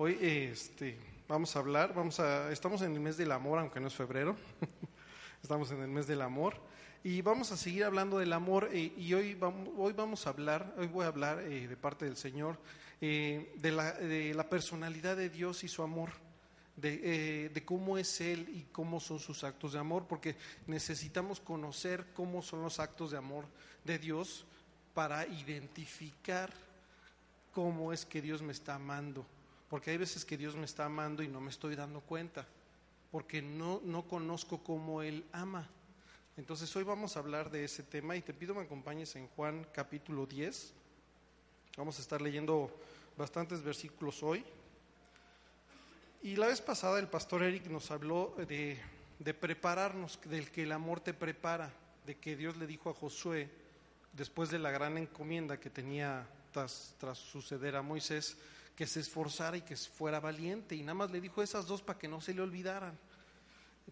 Hoy este, vamos a hablar, vamos a, estamos en el mes del amor, aunque no es febrero, estamos en el mes del amor. Y vamos a seguir hablando del amor eh, y hoy vamos, hoy vamos a hablar, hoy voy a hablar eh, de parte del Señor eh, de, la, de, la, personalidad de Dios y su amor, de, de cómo es Él y cómo son sus actos de amor, porque necesitamos conocer cómo son los actos de amor de Dios para identificar cómo es que Dios me está amando porque hay veces que Dios me está amando y no me estoy dando cuenta, porque no, no conozco cómo Él ama. Entonces hoy vamos a hablar de ese tema y te pido me acompañes en Juan capítulo 10. Vamos a estar leyendo bastantes versículos hoy. Y la vez pasada el pastor Eric nos habló de, de prepararnos, del que el amor te prepara, de que Dios le dijo a Josué, después de la gran encomienda que tenía tras, tras suceder a Moisés, que se esforzara y que fuera valiente. Y nada más le dijo esas dos para que no se le olvidaran.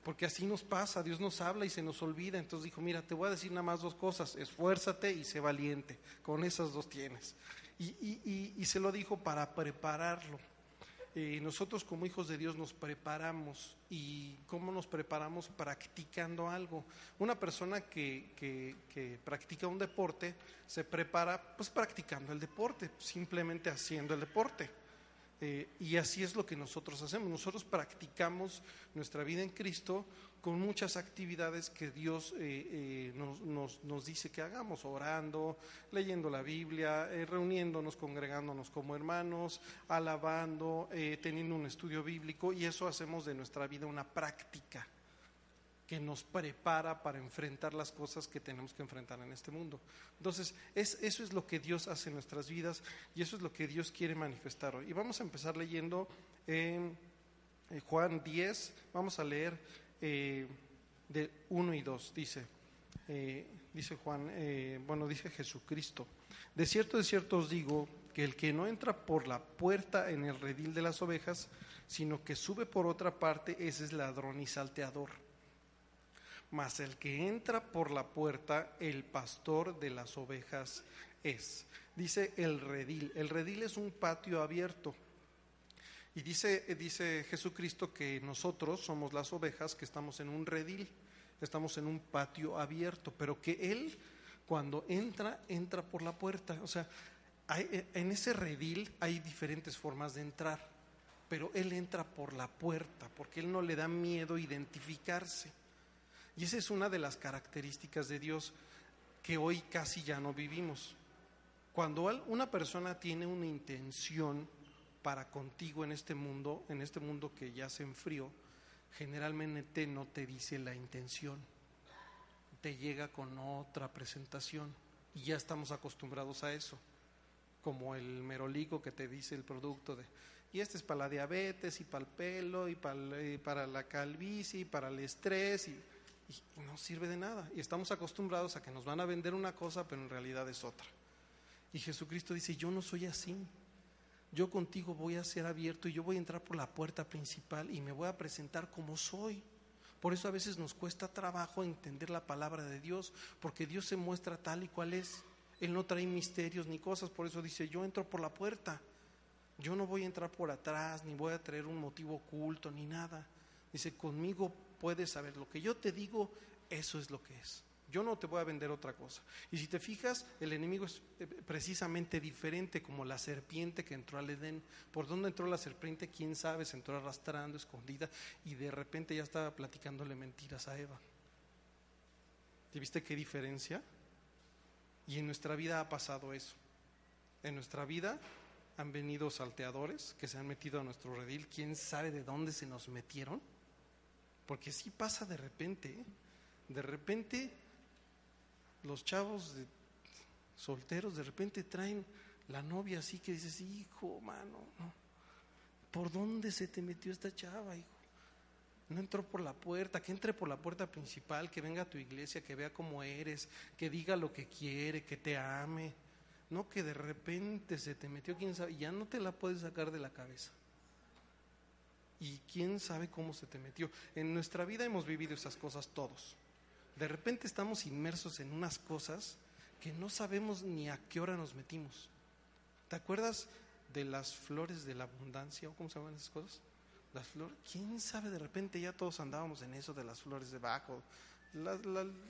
Porque así nos pasa, Dios nos habla y se nos olvida. Entonces dijo, mira, te voy a decir nada más dos cosas, esfuérzate y sé valiente. Con esas dos tienes. Y, y, y, y se lo dijo para prepararlo. Eh, nosotros como hijos de Dios nos preparamos. ¿Y cómo nos preparamos? Practicando algo. Una persona que, que, practica un deporte se prepara pues practicando el deporte, simplemente haciendo el deporte. Eh, y así es lo que nosotros hacemos. Nosotros practicamos nuestra vida en Cristo con muchas actividades que Dios eh, eh, nos, nos, nos, dice que hagamos, orando, leyendo la Biblia, eh, reuniéndonos, congregándonos como hermanos, alabando, eh, teniendo un estudio bíblico y eso hacemos de nuestra vida una práctica que nos prepara para enfrentar las cosas que tenemos que enfrentar en este mundo. Entonces, es, eso es lo que Dios hace en nuestras vidas y eso es lo que Dios quiere manifestar hoy. Y vamos a empezar leyendo en Juan 10, vamos a leer eh, de 1 y 2, dice, eh, dice Juan, eh, bueno, dice Jesucristo, de cierto, de cierto os digo que el que no entra por la puerta en el redil de las ovejas, sino que sube por otra parte, ese es ladrón y salteador. Mas el que entra por la puerta, el pastor de las ovejas es. Dice el redil. El redil es un patio abierto y dice, dice Jesucristo que nosotros somos las ovejas que estamos en un redil, estamos en un patio abierto, pero que Él cuando entra, entra por la puerta. O sea, hay, en ese redil hay diferentes formas de entrar, pero Él entra por la puerta, porque Él no le da miedo identificarse. Y esa es una de las características de Dios que hoy casi ya no vivimos. Cuando una persona tiene una intención, para contigo en este mundo, en este mundo que ya se enfrió, generalmente no te dice la intención, te llega con otra presentación y ya estamos acostumbrados a eso, como el merolico que te dice el producto de, y este es para la diabetes y para el pelo y para, la calvicie y para el estrés y no sirve de nada. Y estamos acostumbrados a que nos van a vender una cosa, pero en realidad es otra. Y Jesucristo dice, yo no soy así yo contigo voy a ser abierto y yo voy a entrar por la puerta principal y me voy a presentar como soy. Por eso a veces nos cuesta trabajo entender la palabra de Dios, porque Dios se muestra tal y cual es. Él no trae misterios ni cosas, por eso dice, yo entro por la puerta. Yo no voy a entrar por atrás, ni voy a traer un motivo oculto, ni nada. Dice, conmigo puedes saber lo que yo te digo, eso es lo que es. Yo no te voy a vender otra cosa. Y si te fijas, el enemigo es eh, precisamente diferente como la serpiente que entró al Edén. ¿Por dónde entró la serpiente? ¿Quién sabe? Se entró arrastrando, escondida y de repente ya estaba platicándole mentiras a Eva. ¿Te viste qué diferencia? Y en nuestra vida ha pasado eso. En nuestra vida han venido salteadores que se han metido a nuestro redil. ¿Quién sabe de dónde se nos metieron? Porque sí pasa de repente. ¿eh? De repente los chavos solteros de repente traen La novia así que dices, hijo, mano, ¿por dónde se te metió esta chava, hijo? No entró por la puerta, que entre por la puerta principal, que venga a tu iglesia, que vea cómo eres, que diga lo que quiere, que te ame. No que de repente se te metió, quién sabe, ya no te la puedes sacar de la cabeza. Y quién sabe cómo se te metió. En nuestra vida hemos vivido esas cosas todos. De repente estamos inmersos en unas cosas que no sabemos ni a qué hora nos metimos. ¿Te acuerdas de las flores de la abundancia o cómo se llaman esas cosas? Las flores, quién sabe, de repente ya todos andábamos en eso de las flores debajo. La,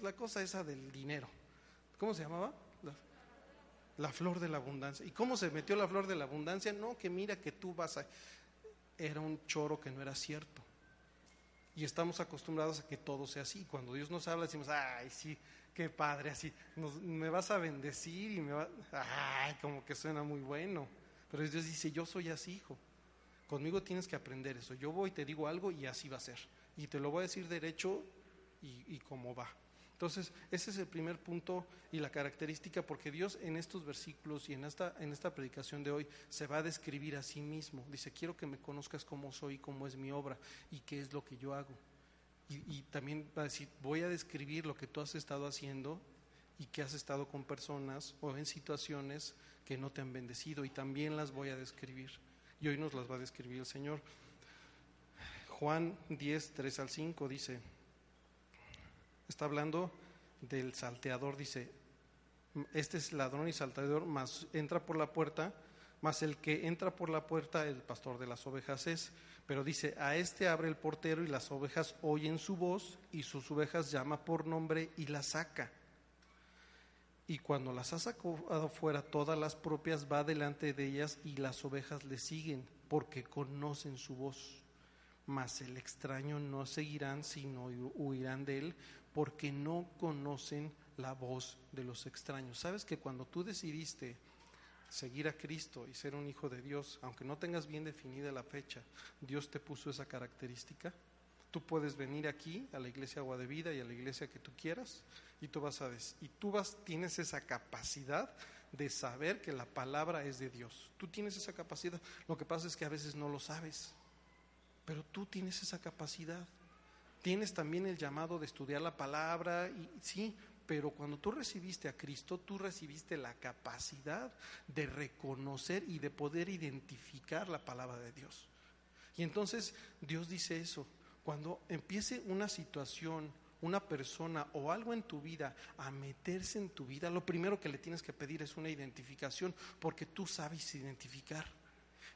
la, cosa esa del dinero. ¿Cómo se llamaba? La, la flor de la abundancia. ¿Y cómo se metió la flor de la abundancia? No, que mira que tú vas a... Era un choro que no era cierto. Y estamos acostumbrados a que todo sea así. Cuando Dios nos habla decimos, ay, sí, qué padre, así, me vas a bendecir y me va, ay, como que suena muy bueno. Pero Dios dice, yo soy así, hijo. Conmigo tienes que aprender eso. Yo voy, te digo algo y así va a ser. Y te lo voy a decir derecho y, y cómo va. Entonces, ese es el primer punto y la característica, porque Dios en estos versículos y en esta, en esta predicación de hoy se va a describir a sí mismo. Dice, quiero que me conozcas cómo soy, cómo es mi obra y qué es lo que yo hago. Y, también va a decir, voy a describir lo que tú has estado haciendo y que has estado con personas o en situaciones que no te han bendecido y también las voy a describir. Y hoy nos las va a describir el Señor. Juan 10, 3 al 5 dice, está hablando del salteador, dice, este es ladrón y salteador, más entra por la puerta, más el que entra por la puerta, el pastor de las ovejas es. Pero dice, a este abre el portero y las ovejas oyen su voz y sus ovejas llama por nombre y las saca. Y cuando las ha sacado fuera todas las propias, va delante de ellas y las ovejas le siguen porque conocen su voz. Mas el extraño no seguirán, sino huirán de él porque no conocen la voz de los extraños. ¿Sabes que cuando tú decidiste seguir a Cristo y ser un hijo de Dios, aunque no tengas bien definida la fecha, Dios te puso esa característica? Tú puedes venir aquí a la iglesia Agua de Vida y a la iglesia que tú quieras y tú vas a y tú vas tienes esa capacidad de saber que la palabra es de Dios. Tú tienes esa capacidad. Lo que pasa es que a veces no lo sabes. Pero tú tienes esa capacidad. Tienes también el llamado de estudiar la palabra, y sí, pero cuando tú recibiste a Cristo, tú recibiste la capacidad de reconocer y de poder identificar la palabra de Dios. Y entonces Dios dice eso, cuando empiece una situación, una persona o algo en tu vida a meterse en tu vida, lo primero que le tienes que pedir es una identificación, porque tú sabes identificar.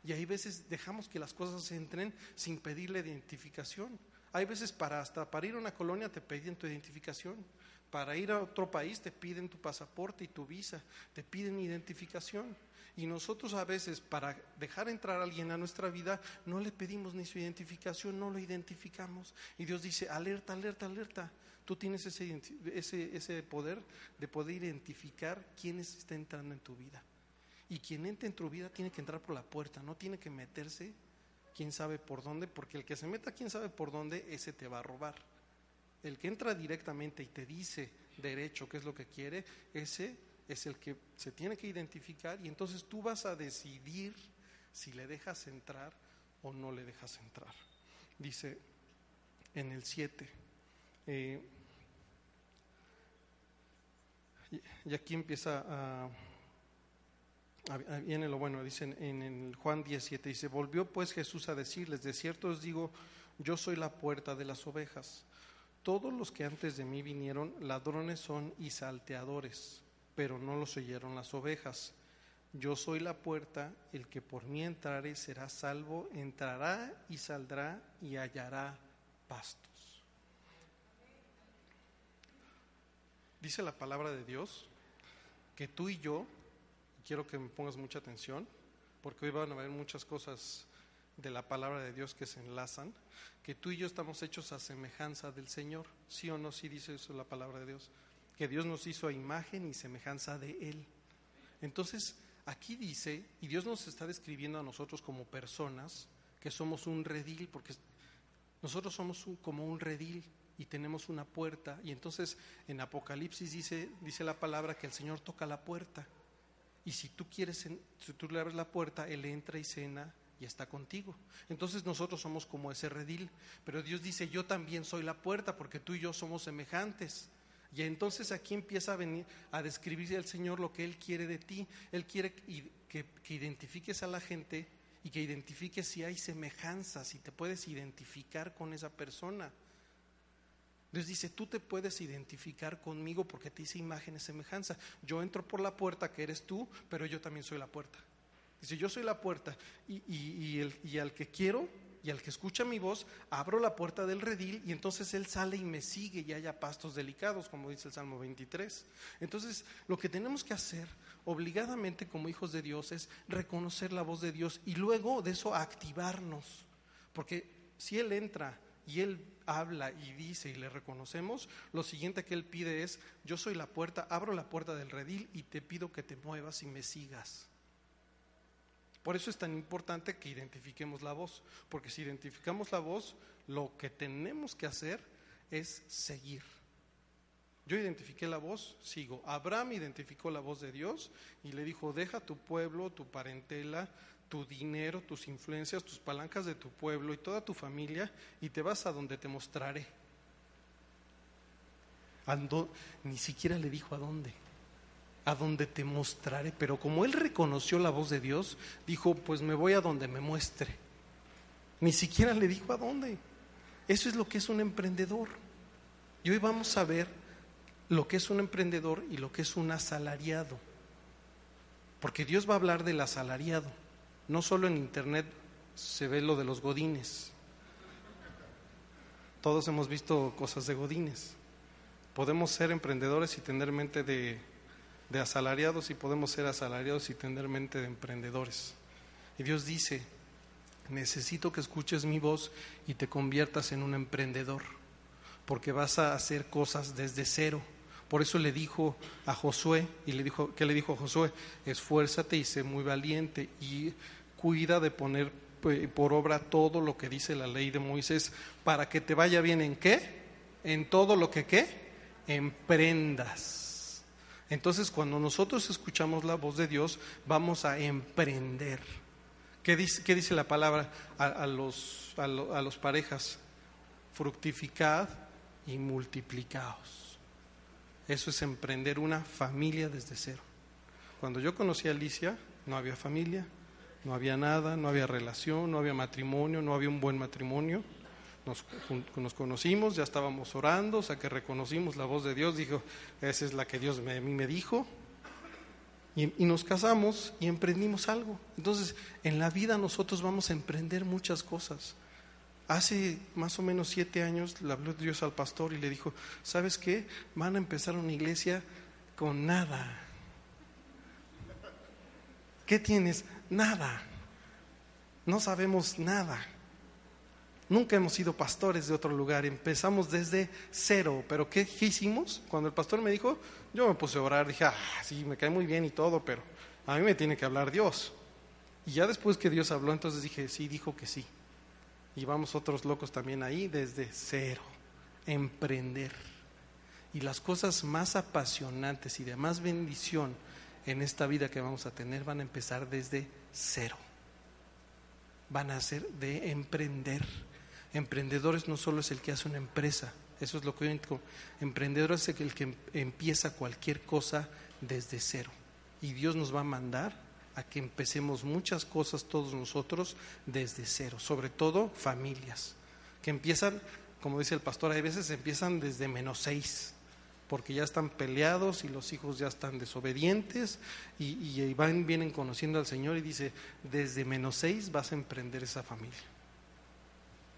Y hay veces dejamos que las cosas entren sin pedirle identificación. Hay veces para hasta para ir a una colonia te piden tu identificación. Para ir a otro país te piden tu pasaporte y tu visa, te piden identificación. Y nosotros a veces para dejar entrar a alguien a nuestra vida no le pedimos ni su identificación, no lo identificamos. Y Dios dice, alerta, alerta, alerta. Tú tienes ese, ese, ese poder de poder identificar quién está entrando en tu vida. Y quien entra en tu vida tiene que entrar por la puerta, no tiene que meterse quién sabe por dónde, porque el que se meta quién sabe por dónde, ese te va a robar. El que entra directamente y te dice derecho qué es lo que quiere, ese es el que se tiene que identificar y entonces tú vas a decidir si le dejas entrar o no le dejas entrar. Dice en el 7. Eh, y aquí empieza a viene lo bueno, dicen en el Juan 17, dice, volvió pues Jesús a decirles, de cierto os digo, yo soy la puerta de las ovejas. Todos los que antes de mí vinieron, ladrones son y salteadores, pero no los oyeron las ovejas. Yo soy la puerta, el que por mí entrare será salvo, entrará y saldrá y hallará pastos. Dice la palabra de Dios que tú y yo quiero que me pongas mucha atención, porque hoy van a ver muchas cosas de la palabra de Dios que se enlazan, que tú y yo estamos hechos a semejanza del Señor, sí o no, sí dice eso la palabra de Dios, que Dios nos hizo a imagen y semejanza de Él. Entonces, aquí dice, y Dios nos está describiendo a nosotros como personas, que somos un redil, porque nosotros somos como un redil y tenemos una puerta, y entonces en Apocalipsis dice la palabra que el Señor toca la puerta Y si tú quieres, si tú le abres la puerta, Él entra y cena y está contigo. Entonces nosotros somos como ese redil. Pero Dios dice, yo también soy la puerta porque tú y yo somos semejantes. Y entonces aquí empieza a venir a describirse el Señor lo que Él quiere de ti. Él quiere que, que identifiques a la gente y que identifiques si hay semejanzas, si te puedes identificar con esa persona. Dios dice, tú te puedes identificar conmigo porque te hice imagen y semejanza. Yo entro por la puerta que eres tú, pero yo también soy la puerta. Dice, yo soy la puerta y, y, el, y al que quiero y al que escucha mi voz, abro la puerta del redil y entonces él sale y me sigue y haya pastos delicados, como dice el Salmo 23. Entonces, lo que tenemos que hacer obligadamente como hijos de Dios es reconocer la voz de Dios y luego de eso activarnos. Porque si Él entra y Él habla y dice y le reconocemos, lo siguiente que Él pide es, yo soy la puerta, abro la puerta del redil y te pido que te muevas y me sigas. Por eso es tan importante que identifiquemos la voz, porque si identificamos la voz, lo que tenemos que hacer es seguir. Yo identifiqué la voz, sigo. Abraham identificó la voz de Dios y le dijo, deja tu pueblo, tu parentela, tu dinero, tus influencias, tus palancas de tu pueblo y toda tu familia y te vas a donde te mostraré. Ni siquiera le dijo a dónde a donde te mostraré. Pero como él reconoció la voz de Dios, dijo, pues me voy a donde me muestre. Ni siquiera le dijo a dónde. Eso es lo que es un emprendedor. Y hoy vamos a ver lo que es un emprendedor y lo que es un asalariado. Porque Dios va a hablar del asalariado. No solo en Internet se ve lo de los godines. Todos hemos visto cosas de godines. Podemos ser emprendedores y tener mente de de asalariados y podemos ser asalariados y tener mente de emprendedores. Y Dios dice, necesito que escuches mi voz y te conviertas en un emprendedor, porque vas a hacer cosas desde cero. Por eso le dijo a Josué, y le dijo, ¿qué le dijo a Josué? Esfuérzate y sé muy valiente y cuida de poner eh, por obra todo lo que dice la ley de Moisés para que te vaya bien en qué? En todo lo que qué? Emprendas. Entonces, cuando nosotros escuchamos la voz de Dios, vamos a emprender. ¿Qué dice, qué dice la palabra a, los, a, los parejas? Fructificad y multiplicaos. Eso es emprender una familia desde cero. Cuando yo conocí a Alicia, no había familia, no había nada, no había relación, no había matrimonio, no había un buen matrimonio nos, conocimos, ya estábamos orando, o sea que reconocimos la voz de Dios, dijo, esa es la que Dios me, a mí me dijo, y, y, nos casamos y emprendimos algo. Entonces, en la vida nosotros vamos a emprender muchas cosas. Hace más o menos siete años le habló Dios al pastor y le dijo, ¿sabes qué? Van a empezar una iglesia con nada. ¿Qué tienes? Nada. No sabemos nada. Nunca hemos sido pastores de otro lugar, empezamos desde cero. Pero ¿qué, hicimos? Cuando el pastor me dijo, yo me puse a orar, dije, ah, sí, me cae muy bien y todo, pero a mí me tiene que hablar Dios. Y ya después que Dios habló, entonces dije, sí, dijo que sí. Y vamos otros locos también ahí desde cero, emprender. Y las cosas más apasionantes y de más bendición en esta vida que vamos a tener van a empezar desde cero. Van a ser de emprender Emprendedores no solo es el que hace una empresa, eso es lo que yo digo. Emprendedor es el que empieza cualquier cosa desde cero. Y Dios nos va a mandar a que empecemos muchas cosas todos nosotros desde cero, sobre todo familias, que empiezan, como dice el pastor, hay veces empiezan desde menos seis, porque ya están peleados y los hijos ya están desobedientes y, y van, vienen conociendo al Señor y dice, desde menos seis vas a emprender esa familia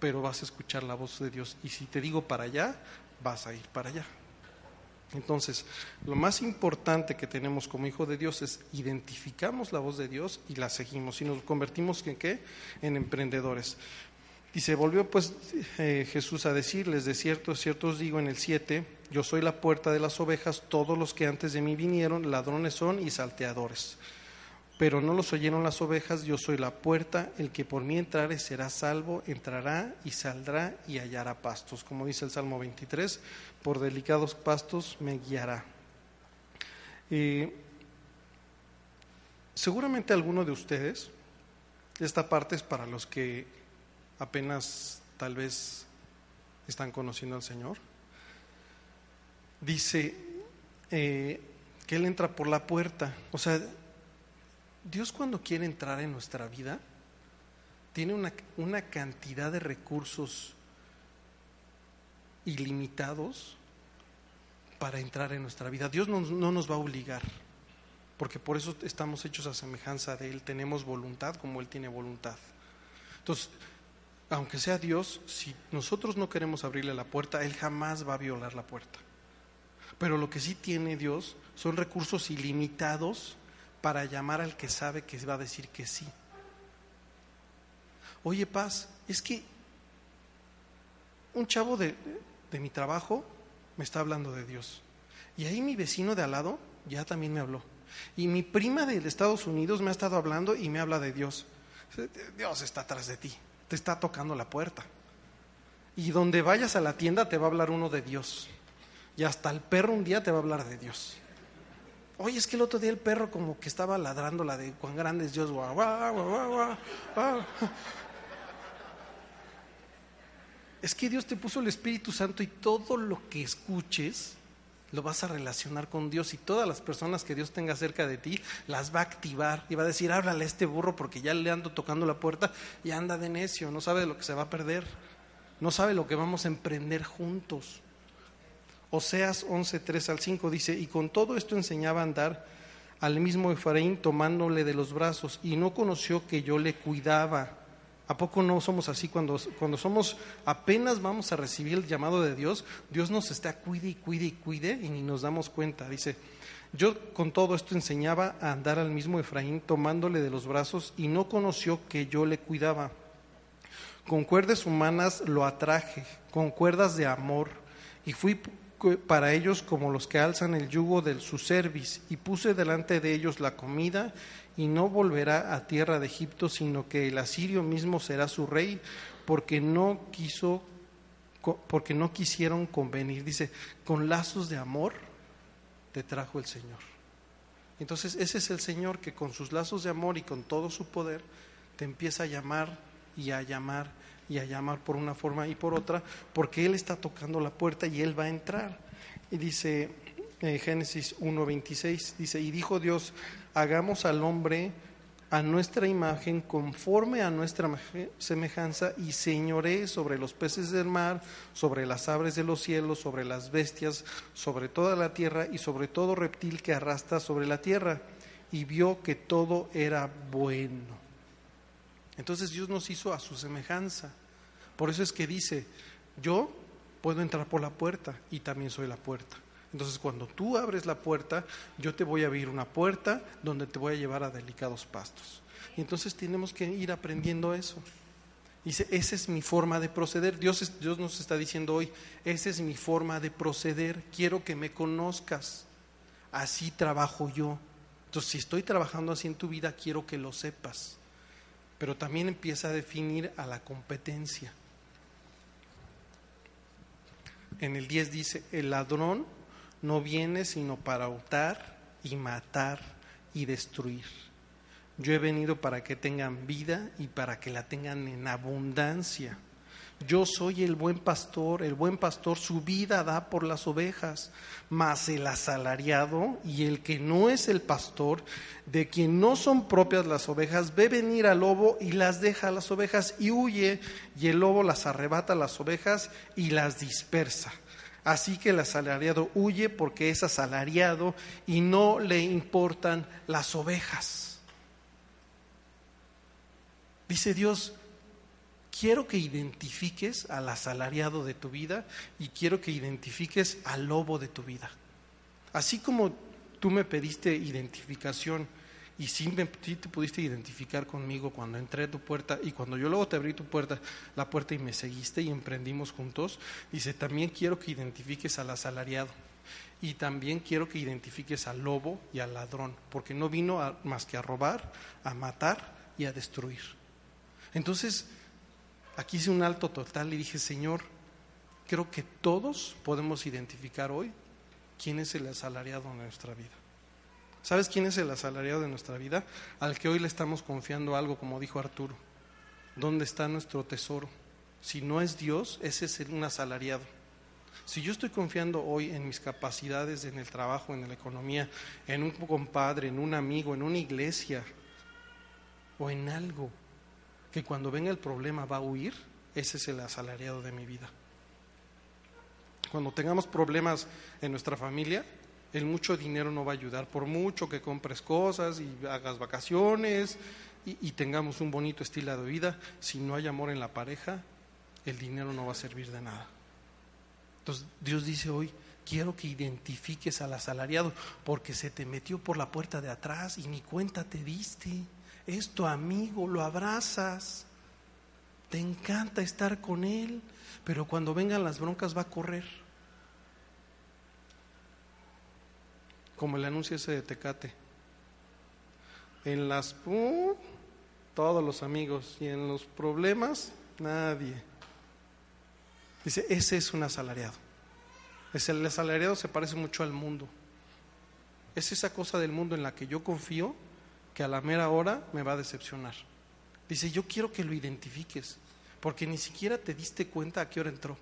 pero vas a escuchar la voz de Dios. Y si te digo para allá, vas a ir para allá. Entonces, lo más importante que tenemos como hijo de Dios es identificamos la voz de Dios y la seguimos y nos convertimos en qué? En emprendedores. Y se volvió pues eh, Jesús a decirles, de cierto, cierto os digo en el 7, yo soy la puerta de las ovejas, todos los que antes de mí vinieron, ladrones son y salteadores. Pero no los oyeron las ovejas, yo soy la puerta, el que por mí entrare será salvo, entrará y saldrá y hallará pastos, como dice el Salmo 23, por delicados pastos me guiará. seguramente alguno de ustedes, esta parte es para los que apenas tal vez están conociendo al Señor, dice eh, que Él entra por la puerta. O sea, Dios cuando quiere entrar en nuestra vida, tiene una, una cantidad de recursos ilimitados para entrar en nuestra vida. Dios no, no, nos va a obligar, porque por eso estamos hechos a semejanza de Él, tenemos voluntad como Él tiene voluntad. Entonces, aunque sea Dios, si nosotros no queremos abrirle la puerta, Él jamás va a violar la puerta. Pero lo que sí tiene Dios son recursos ilimitados para llamar al que sabe que va a decir que sí. Oye, Paz, es que un chavo de, de mi trabajo me está hablando de Dios. Y ahí mi vecino de al lado ya también me habló. Y mi prima de Estados Unidos me ha estado hablando y me habla de Dios. Dios está atrás de ti te está tocando la puerta. Y donde vayas a la tienda te va a hablar uno de Dios. Y hasta el perro un día te va a hablar de Dios. Oye, es que el otro día el perro como que estaba ladrando la de cuán grande es Dios. Es que Dios te puso el Espíritu Santo y todo lo que escuches lo vas a relacionar con Dios y todas las personas que Dios tenga cerca de ti las va a activar y va a decir, háblale a este burro porque ya le ando tocando la puerta y anda de necio, no sabe lo que se va a perder, no sabe lo que vamos a emprender juntos. Oseas 11, 3 al 5 dice, y con todo esto enseñaba a andar al mismo Efraín tomándole de los brazos y no conoció que yo le cuidaba ¿A poco no somos así cuando, cuando somos apenas vamos a recibir el llamado de Dios? Dios nos está cuide y cuide y cuide y ni nos damos cuenta. Dice, yo con todo esto enseñaba a andar al mismo Efraín tomándole de los brazos y no conoció que yo le cuidaba. Con cuerdas humanas lo atraje, con cuerdas de amor, y fui para ellos como los que alzan el yugo de su cerviz, y puse delante de ellos la comida y no volverá a tierra de Egipto, sino que el asirio mismo será su rey, porque no quiso porque no quisieron convenir, dice, con lazos de amor te trajo el Señor. Entonces, ese es el Señor que con sus lazos de amor y con todo su poder te empieza a llamar y a llamar y a llamar por una forma y por otra, porque Él está tocando la puerta y Él va a entrar. Y dice eh, Génesis 1.26, dice, y dijo Dios, hagamos al hombre a nuestra imagen, conforme a nuestra semejanza, y señoree sobre los peces del mar, sobre las aves de los cielos, sobre las bestias, sobre toda la tierra y sobre todo reptil que arrastra sobre la tierra. Y vio que todo era bueno. Entonces Dios nos hizo a su semejanza. Por eso es que dice, yo puedo entrar por la puerta y también soy la puerta. Entonces, cuando tú abres la puerta, yo te voy a abrir una puerta donde te voy a llevar a delicados pastos. Y entonces tenemos que ir aprendiendo eso. Dice, esa es mi forma de proceder. Dios, Dios nos está diciendo hoy, esa es mi forma de proceder. Quiero que me conozcas. Así trabajo yo. Entonces, si estoy trabajando así en tu vida, quiero que lo sepas. Pero también empieza a definir a la competencia. En el 10 dice, el ladrón no viene sino para hurtar y matar y destruir. Yo he venido para que tengan vida y para que la tengan en abundancia. Yo soy el buen pastor, el buen pastor su vida da por las ovejas, mas el asalariado y el que no es el pastor, de quien no son propias las ovejas, ve venir al lobo y las deja a las ovejas y huye, y el lobo las arrebata a las ovejas y las dispersa. Así que el asalariado huye porque es asalariado y no le importan las ovejas. Dice Dios, quiero que identifiques al asalariado de tu vida y quiero que identifiques al lobo de tu vida. Así como tú me pediste identificación y sí, te pudiste identificar conmigo cuando entré a tu puerta y cuando yo luego te abrí tu puerta, la puerta y me seguiste y emprendimos juntos. Dice, también quiero que identifiques al asalariado y también quiero que identifiques al lobo y al ladrón, porque no vino más que a robar, a matar y a destruir. Entonces, aquí hice un alto total y dije, Señor, creo que todos podemos identificar hoy quién es el asalariado en nuestra vida. ¿Sabes quién es el asalariado de nuestra vida? Al que hoy le estamos confiando algo, como dijo Arturo. ¿Dónde está nuestro tesoro? Si no es Dios, ese es un asalariado. Si yo estoy confiando hoy en mis capacidades, en el trabajo, en la economía, en un compadre, en un amigo, en una iglesia o en algo que cuando venga el problema va a huir, ese es el asalariado de mi vida. Cuando tengamos problemas en nuestra familia, el mucho dinero no va a ayudar, por mucho que compres cosas y hagas vacaciones y, y, tengamos un bonito estilo de vida, si no hay amor en la pareja, el dinero no va a servir de nada. Entonces Dios dice hoy, quiero que identifiques al asalariado, porque se te metió por la puerta de atrás y ni cuenta te diste. Es tu amigo, lo abrazas, te encanta estar con él, pero cuando vengan las broncas va a correr. Como el anuncio ese de Tecate. En las... Uh, todos los amigos y en los problemas, nadie. Dice, ese es un asalariado. El asalariado se parece mucho al mundo. Es esa cosa del mundo en la que yo confío que a la mera hora me va a decepcionar. Dice, yo quiero que lo identifiques, porque ni siquiera te diste cuenta a qué hora entró.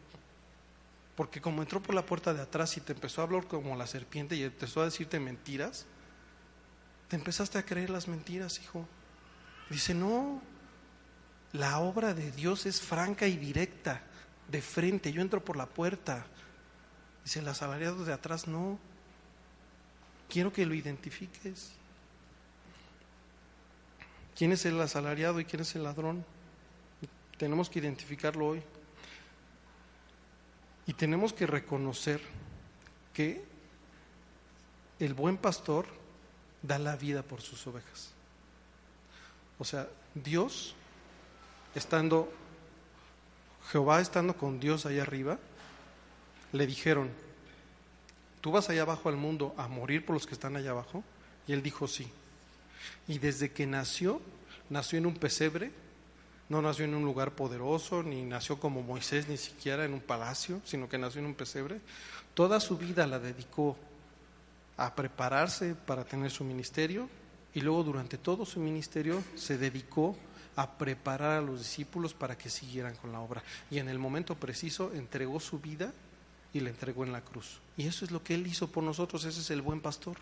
Porque como entró por la puerta de atrás y te empezó a hablar como la serpiente y empezó a decirte mentiras, te empezaste a creer las mentiras, hijo. Dice, no, la obra de Dios es franca y directa, de frente, yo entro por la puerta. Dice, el asalariado de atrás no. Quiero que lo identifiques. ¿Quién es el asalariado y quién es el ladrón? Tenemos que identificarlo hoy. Y tenemos que reconocer que el buen pastor da la vida por sus ovejas. O sea, Dios, estando, Jehová estando con Dios allá arriba, le dijeron, ¿tú vas allá abajo al mundo a morir por los que están allá abajo? Y él dijo, sí. Y desde que nació, nació en un pesebre, no nació en un lugar poderoso, ni nació como Moisés, ni siquiera en un palacio, sino que nació en un pesebre. Toda su vida la dedicó a prepararse para tener su ministerio y luego durante todo su ministerio se dedicó a preparar a los discípulos para que siguieran con la obra. Y en el momento preciso entregó su vida y la entregó en la cruz. Y eso es lo que Él hizo por nosotros, ese es el buen pastor.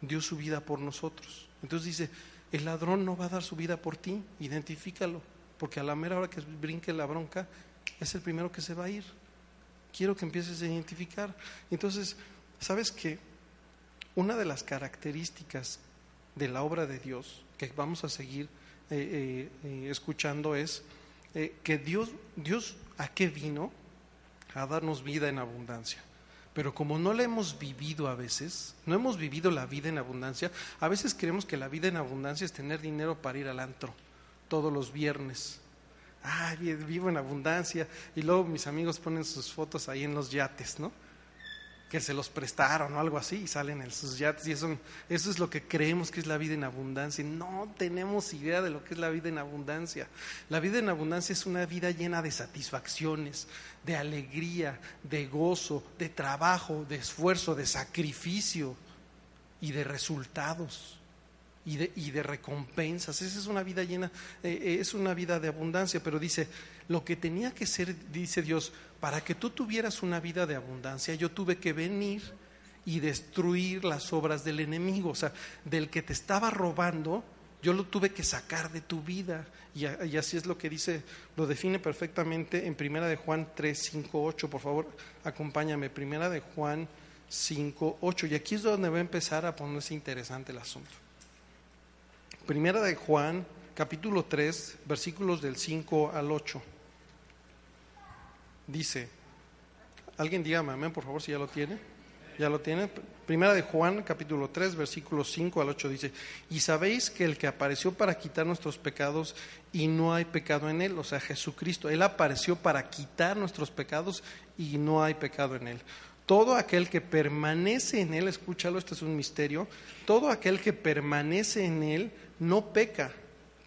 Dio su vida por nosotros. Entonces dice, el ladrón no va a dar su vida por ti, identifícalo porque a la mera hora que brinque la bronca es el primero que se va a ir. Quiero que empieces a identificar. Entonces, ¿sabes qué? Una de las características de la obra de Dios que vamos a seguir eh, eh, eh, escuchando es que Dios, Dios, ¿a qué vino? A darnos vida en abundancia. Pero como no la hemos vivido a veces, no hemos vivido la vida en abundancia, a veces creemos que la vida en abundancia es tener dinero para ir al antro todos los viernes. Ay, vivo en abundancia. Y luego mis amigos ponen sus fotos ahí en los yates, ¿no? Que se los prestaron o algo así y salen en sus yates. Y eso, eso es lo que creemos que es la vida en abundancia. No tenemos idea de lo que es la vida en abundancia. La vida en abundancia es una vida llena de satisfacciones, de alegría, de gozo, de trabajo, de esfuerzo, de sacrificio y de resultados y de, y de recompensas. Esa es una vida llena, eh, eh, es una vida de abundancia, pero dice, lo que tenía que ser, dice Dios, para que tú tuvieras una vida de abundancia, yo tuve que venir y destruir las obras del enemigo, o sea, del que te estaba robando, yo lo tuve que sacar de tu vida. Y, y, así es lo que dice, lo define perfectamente en Primera de Juan 3, 5, 8. Por favor, acompáñame. Primera de Juan 5, 8. Y aquí es donde va a empezar a ponerse interesante el asunto. Primera de Juan, capítulo 3, versículos del 5 al 8. Dice, alguien dígame amén, por favor, si ya lo tiene. ¿Ya lo tiene? Primera de Juan, capítulo 3, versículos 5 al 8 dice, y sabéis que el que apareció para quitar nuestros pecados y no hay pecado en él, o sea, Jesucristo, él apareció para quitar nuestros pecados y no hay pecado en él. Todo aquel que permanece en él, escúchalo, este es un misterio, todo aquel que permanece en él no peca.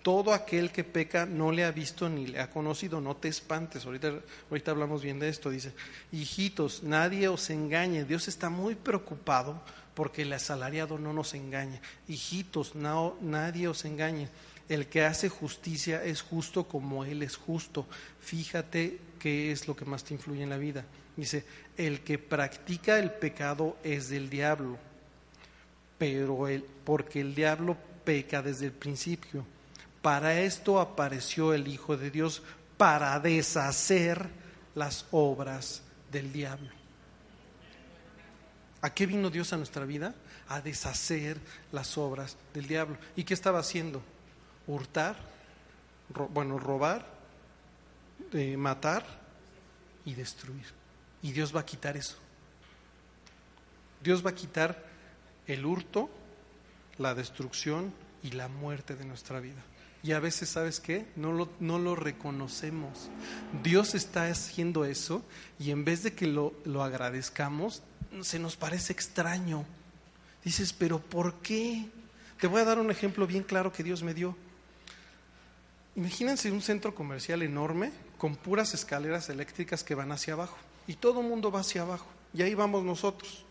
Todo aquel que peca no le ha visto ni le ha conocido, no te espantes. Ahorita, ahorita hablamos bien de esto. Dice, hijitos, nadie os engañe. Dios está muy preocupado porque el asalariado no nos engaña. Hijitos, nadie os engañe. El que hace justicia es justo como Él es justo. Fíjate qué es lo que más te influye en la vida. Dice, el que practica el pecado es del diablo, pero el, porque el diablo peca desde el principio. Para esto apareció el Hijo de Dios, para deshacer las obras del diablo. ¿A qué vino Dios a nuestra vida? A deshacer las obras del diablo. ¿Y qué estaba haciendo? Hurtar, bueno, robar, eh, matar y destruir. Y Dios va a quitar eso. Dios va a quitar el hurto, la destrucción y la muerte de nuestra vida. Y a veces, ¿sabes qué? No lo, no lo reconocemos. Dios está haciendo eso y en vez de que lo, lo agradezcamos, se nos parece extraño. Dices, pero ¿por qué? Te voy a dar un ejemplo bien claro que Dios me dio. Imagínense un centro comercial enorme con puras escaleras eléctricas que van hacia abajo y todo el mundo va hacia abajo y ahí vamos nosotros.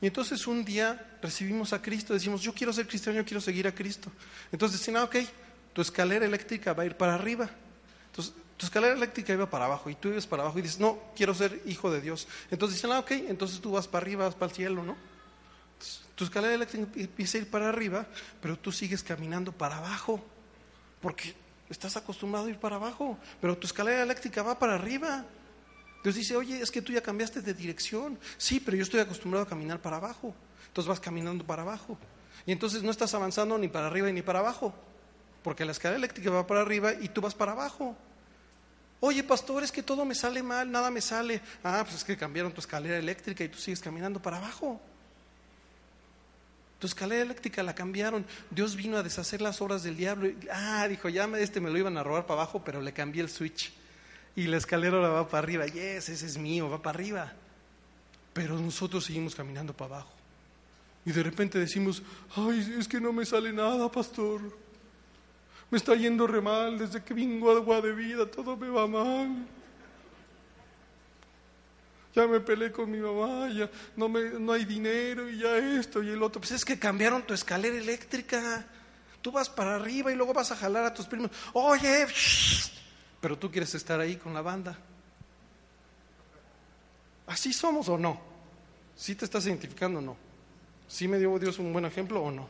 Y entonces un día recibimos a Cristo, decimos, yo quiero ser cristiano, yo quiero seguir a Cristo. Entonces dicen, ah, ok, tu escalera eléctrica va a ir para arriba. Entonces, tu escalera eléctrica iba para abajo y tú ibas para abajo y dices, no, quiero ser hijo de Dios. Entonces dicen, ah, ok, entonces tú vas para arriba, vas para el cielo, ¿no? tu escalera eléctrica empieza a ir para arriba, pero tú sigues caminando para abajo, porque estás acostumbrado a ir para abajo, pero tu escalera eléctrica va para arriba. Dios dice, oye, es que tú ya cambiaste de dirección. Sí, pero yo estoy acostumbrado a caminar para abajo. Entonces vas caminando para abajo. Y entonces no estás avanzando ni para arriba ni para abajo. Porque la escalera eléctrica va para arriba y tú vas para abajo. Oye, pastor, es que todo me sale mal, nada me sale. Ah, pues es que cambiaron tu escalera eléctrica y tú sigues caminando para abajo. Tu escalera eléctrica la cambiaron. Dios vino a deshacer las obras del diablo. Ah, dijo, ya este me lo iban a robar para abajo, pero le cambié el switch. Y la escalera ahora va para arriba. Yes, ese es mío, va para arriba. Pero nosotros seguimos caminando para abajo. Y de repente decimos, ay, es que no me sale nada, pastor. Me está yendo re mal, desde que vengo a agua de vida, todo me va mal. Ya me peleé con mi mamá, ya no, me, no hay dinero y ya esto y el otro. Pues es que cambiaron tu escalera eléctrica. Tú vas para arriba y luego vas a jalar a tus primos. Oye, pero tú quieres estar ahí con la banda. ¿Así somos o no? ¿Sí te estás identificando o no? ¿Sí me dio Dios un buen ejemplo o no?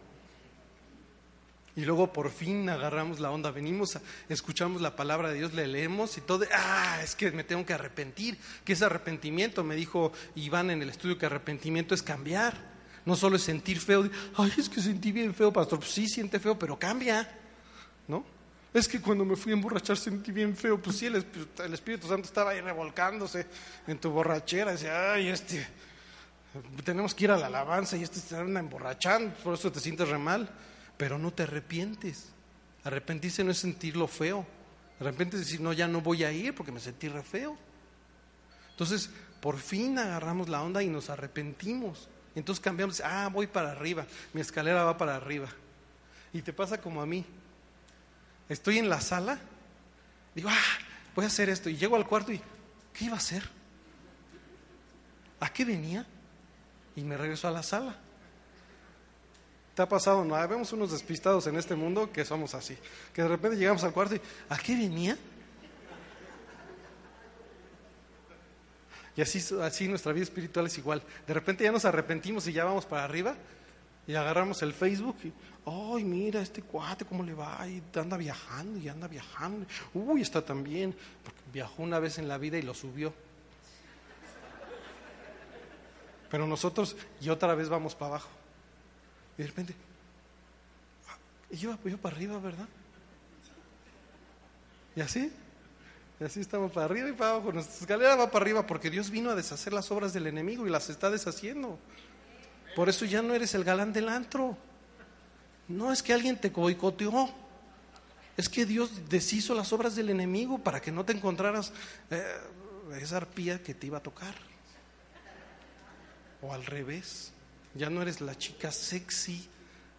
Y luego por fin agarramos la onda, venimos, escuchamos la palabra de Dios, le leemos y todo, ah, es que me tengo que arrepentir. ¿Qué es arrepentimiento? Me dijo Iván en el estudio que arrepentimiento es cambiar. No solo es sentir feo, ay, es que sentí bien feo, pastor. Pues sí, siente feo, pero cambia, ¿no? Es que cuando me fui a emborrachar sentí bien feo, pues sí, el, Espíritu Santo estaba ahí revolcándose en tu borrachera, decía, ay, este, tenemos que ir a la alabanza y este se anda emborrachando, por eso te sientes re mal pero no te arrepientes. Arrepentirse no es sentirlo feo. Arrepentirse es decir, no, ya no voy a ir porque me sentí re feo. Entonces, por fin agarramos la onda y nos arrepentimos. Entonces cambiamos, ah, voy para arriba, mi escalera va para arriba. Y te pasa como a mí. Estoy en la sala, digo, ah, voy a hacer esto. Y llego al cuarto y, ¿qué iba a hacer? ¿A qué venía? Y me regreso a la sala. ¿Te ha pasado? No, vemos unos despistados en este mundo que somos así. Que de repente llegamos al cuarto y ¿a qué venía? Y así, así nuestra vida espiritual es igual. De repente ya nos arrepentimos y ya vamos para arriba y agarramos el Facebook y, ¡ay, mira este cuate cómo le va! Y anda viajando y anda viajando. ¡Uy, está tan bien! Porque viajó una vez en la vida y lo subió. Pero nosotros y otra vez vamos para abajo. Y de repente, y yo, yo para arriba, ¿verdad? Y así, y así estamos para arriba y para abajo. Nuestra escalera va para arriba porque Dios vino a deshacer las obras del enemigo y las está deshaciendo. Por eso ya no eres el galán del antro. No es que alguien te boicoteó. Es que Dios deshizo las obras del enemigo para que no te encontraras eh, esa arpía que te iba a tocar. O al revés. Ya no eres la chica sexy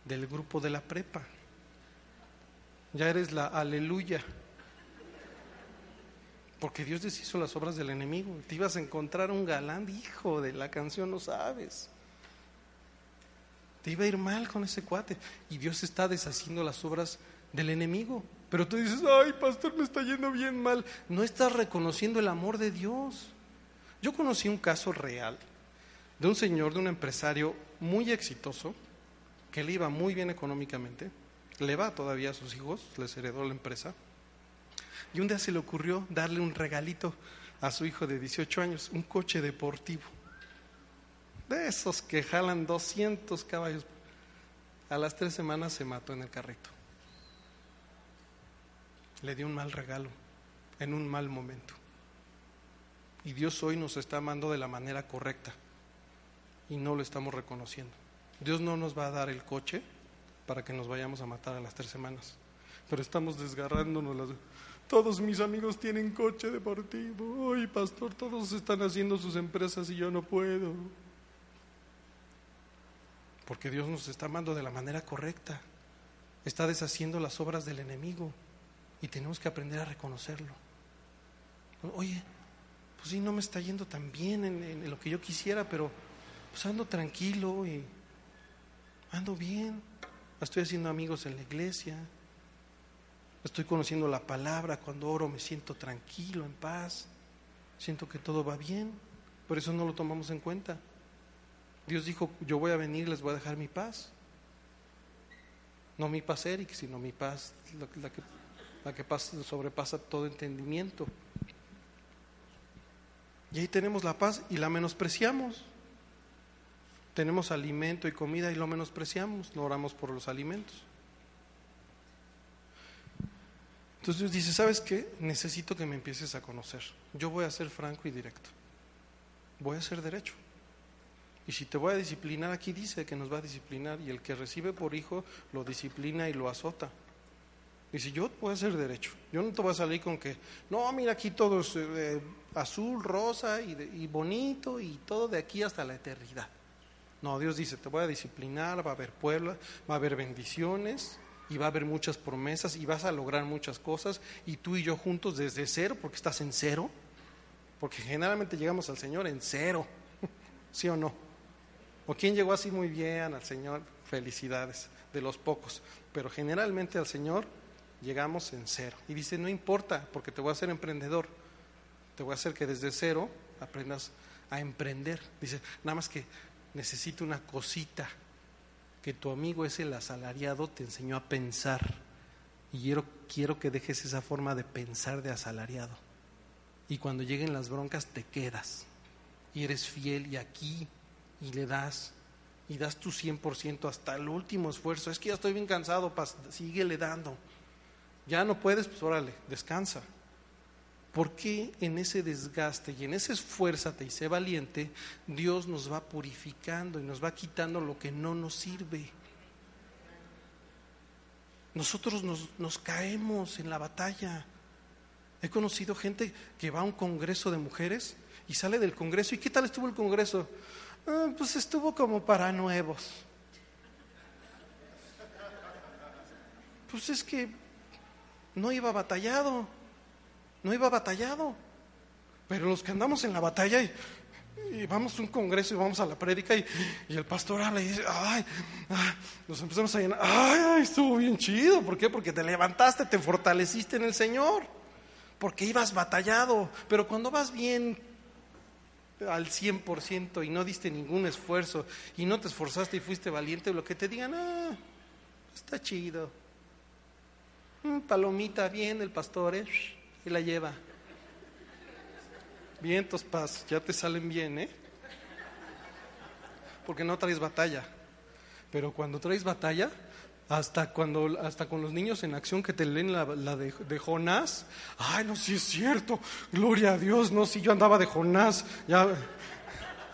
del grupo de la prepa. Ya eres la aleluya. Porque Dios deshizo las obras del enemigo. Te ibas a encontrar un galán, hijo de la canción, no sabes. Te iba a ir mal con ese cuate. Y Dios está deshaciendo las obras del enemigo. Pero tú dices, ay, pastor, me está yendo bien mal. No estás reconociendo el amor de Dios. Yo conocí un caso real de un señor, de un empresario muy exitoso, que le iba muy bien económicamente, le va todavía a sus hijos, les heredó la empresa, y un día se le ocurrió darle un regalito a su hijo de 18 años, un coche deportivo, esos que jalan 200 caballos. A las tres semanas se mató en el carrito. Le dio un mal regalo, en un mal momento. Y Dios hoy nos está amando de la manera correcta y no lo estamos reconociendo. Dios no nos va a dar el coche para que nos vayamos a matar a las tres semanas, pero estamos desgarrándonos. Todos mis amigos tienen coche deportivo. Ay, pastor, todos están haciendo sus empresas y yo no puedo. Porque Dios nos está amando de la manera correcta. Está deshaciendo las obras del enemigo y tenemos que aprender a reconocerlo. Oye, pues sí, no me está yendo tan bien en, en lo que yo quisiera, pero pues ando tranquilo y ando bien. Estoy haciendo amigos en la iglesia. Estoy conociendo la palabra. Cuando oro me siento tranquilo, en paz. Siento que todo va bien. Por eso no lo tomamos en cuenta. Dios dijo, yo voy a venir, les voy a dejar mi paz. No mi paz Eric, sino mi paz, la, que, sobrepasa todo entendimiento. Y ahí tenemos la paz y la menospreciamos. Tenemos alimento y comida y lo menospreciamos, no oramos por los alimentos. Entonces Dios dice, ¿sabes qué? Necesito que me empieces a conocer. Yo voy a ser franco y directo. Voy a ser derecho. Y si te voy a disciplinar, aquí dice que nos va a disciplinar y el que recibe por hijo lo disciplina y lo azota. Y si yo voy a ser derecho, yo no te voy a salir con que, no, mira aquí todo es eh, azul, rosa y, y bonito y todo de aquí hasta la eternidad. No, Dios dice, te voy a disciplinar, va a haber pueblo, va a haber bendiciones y va a haber muchas promesas y vas a lograr muchas cosas y tú y yo juntos desde cero, porque estás en cero, porque generalmente llegamos al Señor en cero, ¿sí o no? ¿O quién llegó así muy bien al Señor? Felicidades, de los pocos, pero generalmente al Señor llegamos en cero. Y dice, no importa, porque te voy a hacer emprendedor, te voy a hacer que desde cero aprendas a emprender. Dice, nada más que necesito una cosita, que tu amigo es el asalariado te enseñó a pensar. Y quiero, quiero que dejes esa forma de pensar de asalariado. Y cuando lleguen las broncas te quedas. Y eres fiel y aquí y le das. Y das tu 100% hasta el último esfuerzo. Es que ya estoy bien cansado, síguele dando. Ya no puedes, pues órale, descansa. ¿Por qué en ese desgaste y en ese esfuérzate y sé valiente, Dios nos va purificando y nos va quitando lo que no nos sirve? Nosotros nos, nos caemos en la batalla. He conocido gente que va a un congreso de mujeres y sale del congreso. ¿Y qué tal estuvo el congreso? Ah, pues estuvo como para nuevos. Pues es que no iba batallado no iba batallado. Pero los que andamos en la batalla y, vamos a un congreso y vamos a la prédica y, el pastor habla y dice, ay, nos empezamos a llenar, ay, estuvo bien chido. ¿Por qué? Porque te levantaste, te fortaleciste en el Señor. Porque ibas batallado. Pero cuando vas bien al 100% y no diste ningún esfuerzo y no te esforzaste y fuiste valiente, lo que te digan, ah, está chido. Mm, palomita, bien, el pastor, ¿eh? y la lleva. Vientos, paz, ya te salen bien, ¿eh? Porque no traes batalla. Pero cuando traes batalla, hasta cuando hasta con los niños en acción que te leen la, de, Jonás, ay, no, si es cierto, gloria a Dios, no, si yo andaba de Jonás, ya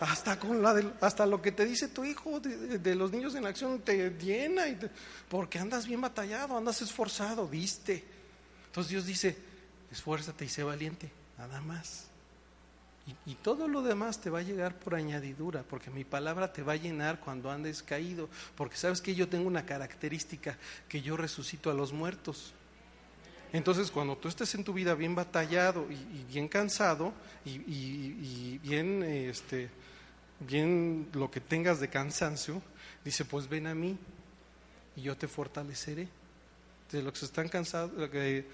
hasta con la de, hasta lo que te dice tu hijo de, los niños en acción te llena y porque andas bien batallado, andas esforzado, viste. Entonces Dios dice, esfuérzate y sé valiente, nada más. Y, todo lo demás te va a llegar por añadidura, porque mi palabra te va a llenar cuando andes caído, porque sabes que yo tengo una característica, que yo resucito a los muertos. Entonces, cuando tú estés en tu vida bien batallado y, bien cansado y, bien este, bien lo que tengas de cansancio, dice, pues ven a mí y yo te fortaleceré. De los que están cansados, que,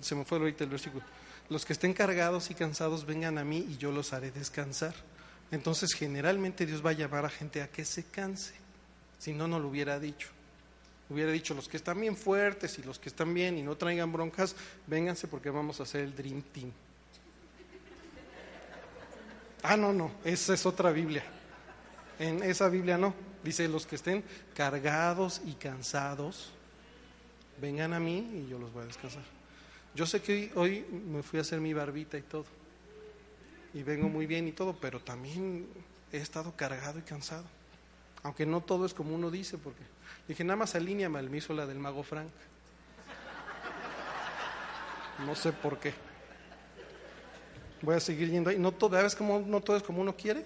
se me fue el versículo, los que estén cargados y cansados vengan a mí y yo los haré descansar. Entonces generalmente Dios va a llamar a gente a que se canse, si no, no lo hubiera dicho. Hubiera dicho, los que están bien fuertes y los que están bien y no traigan broncas, vénganse porque vamos a hacer el Dream Team. Ah, no, no, esa es otra Biblia. En esa Biblia no. Dice, los que estén cargados y cansados, vengan a mí y yo los voy a descansar. Yo sé que hoy, me fui a hacer mi barbita y todo. Y vengo muy bien y todo, pero también he estado cargado y cansado. Aunque no todo es como uno dice, porque dije, nada más alíneame al miso la del mago Frank. No sé por qué. Voy a seguir yendo ahí. No todo, ¿ves como no todo es como uno quiere?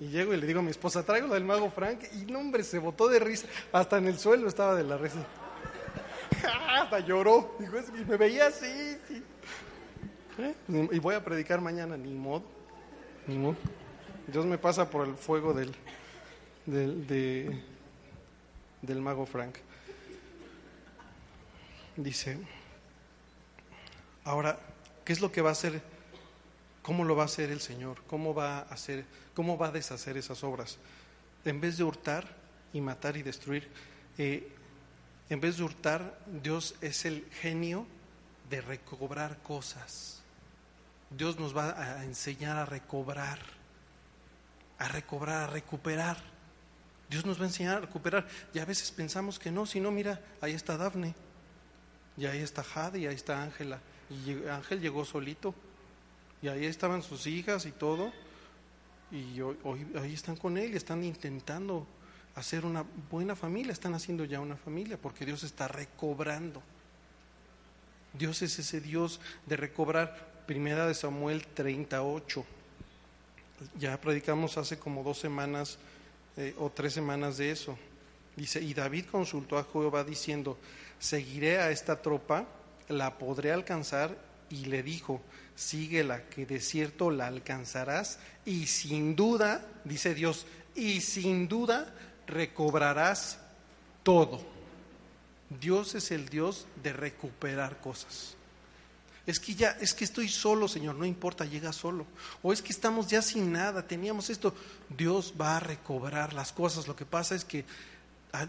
Y llego y le digo a mi esposa, traigo la del mago Frank. Y no, hombre, se botó de risa. Hasta en el suelo estaba de la risa. Hasta lloró. y me veía así. ¿Eh? Y voy a predicar mañana, ni modo. Ni modo. Dios me pasa por el fuego del, del, del mago Frank. Dice, ahora, ¿qué es lo que va a hacer? ¿Cómo lo va a hacer el Señor? ¿Cómo va a hacer, cómo va a deshacer esas obras? En vez de hurtar y matar y destruir, eh, en vez de hurtar, Dios es el genio de recobrar cosas. Dios nos va a enseñar a recobrar, a recobrar, a recuperar. Dios nos va a enseñar a recuperar. Y a veces pensamos que no, si no, mira, ahí está Dafne. Y ahí está Jade y ahí está Ángela. Y Ángel llegó solito. Y ahí estaban sus hijas y todo. Y hoy, están con él y están intentando hacer una buena familia. Están haciendo ya una familia porque Dios está recobrando. Dios es ese Dios de recobrar. Primera de Samuel 38. Ya predicamos hace como dos semanas eh, o tres semanas de eso. Dice, y David consultó a Jehová diciendo, seguiré a esta tropa, la podré alcanzar, y le dijo, síguela, que de cierto la alcanzarás, y sin duda, dice Dios, y sin duda recobrarás todo. Dios es el Dios de recuperar cosas. Es que ya, es que estoy solo, Señor, no importa, llega solo. O es que estamos ya sin nada, teníamos esto. Dios va a recobrar las cosas. Lo que pasa es que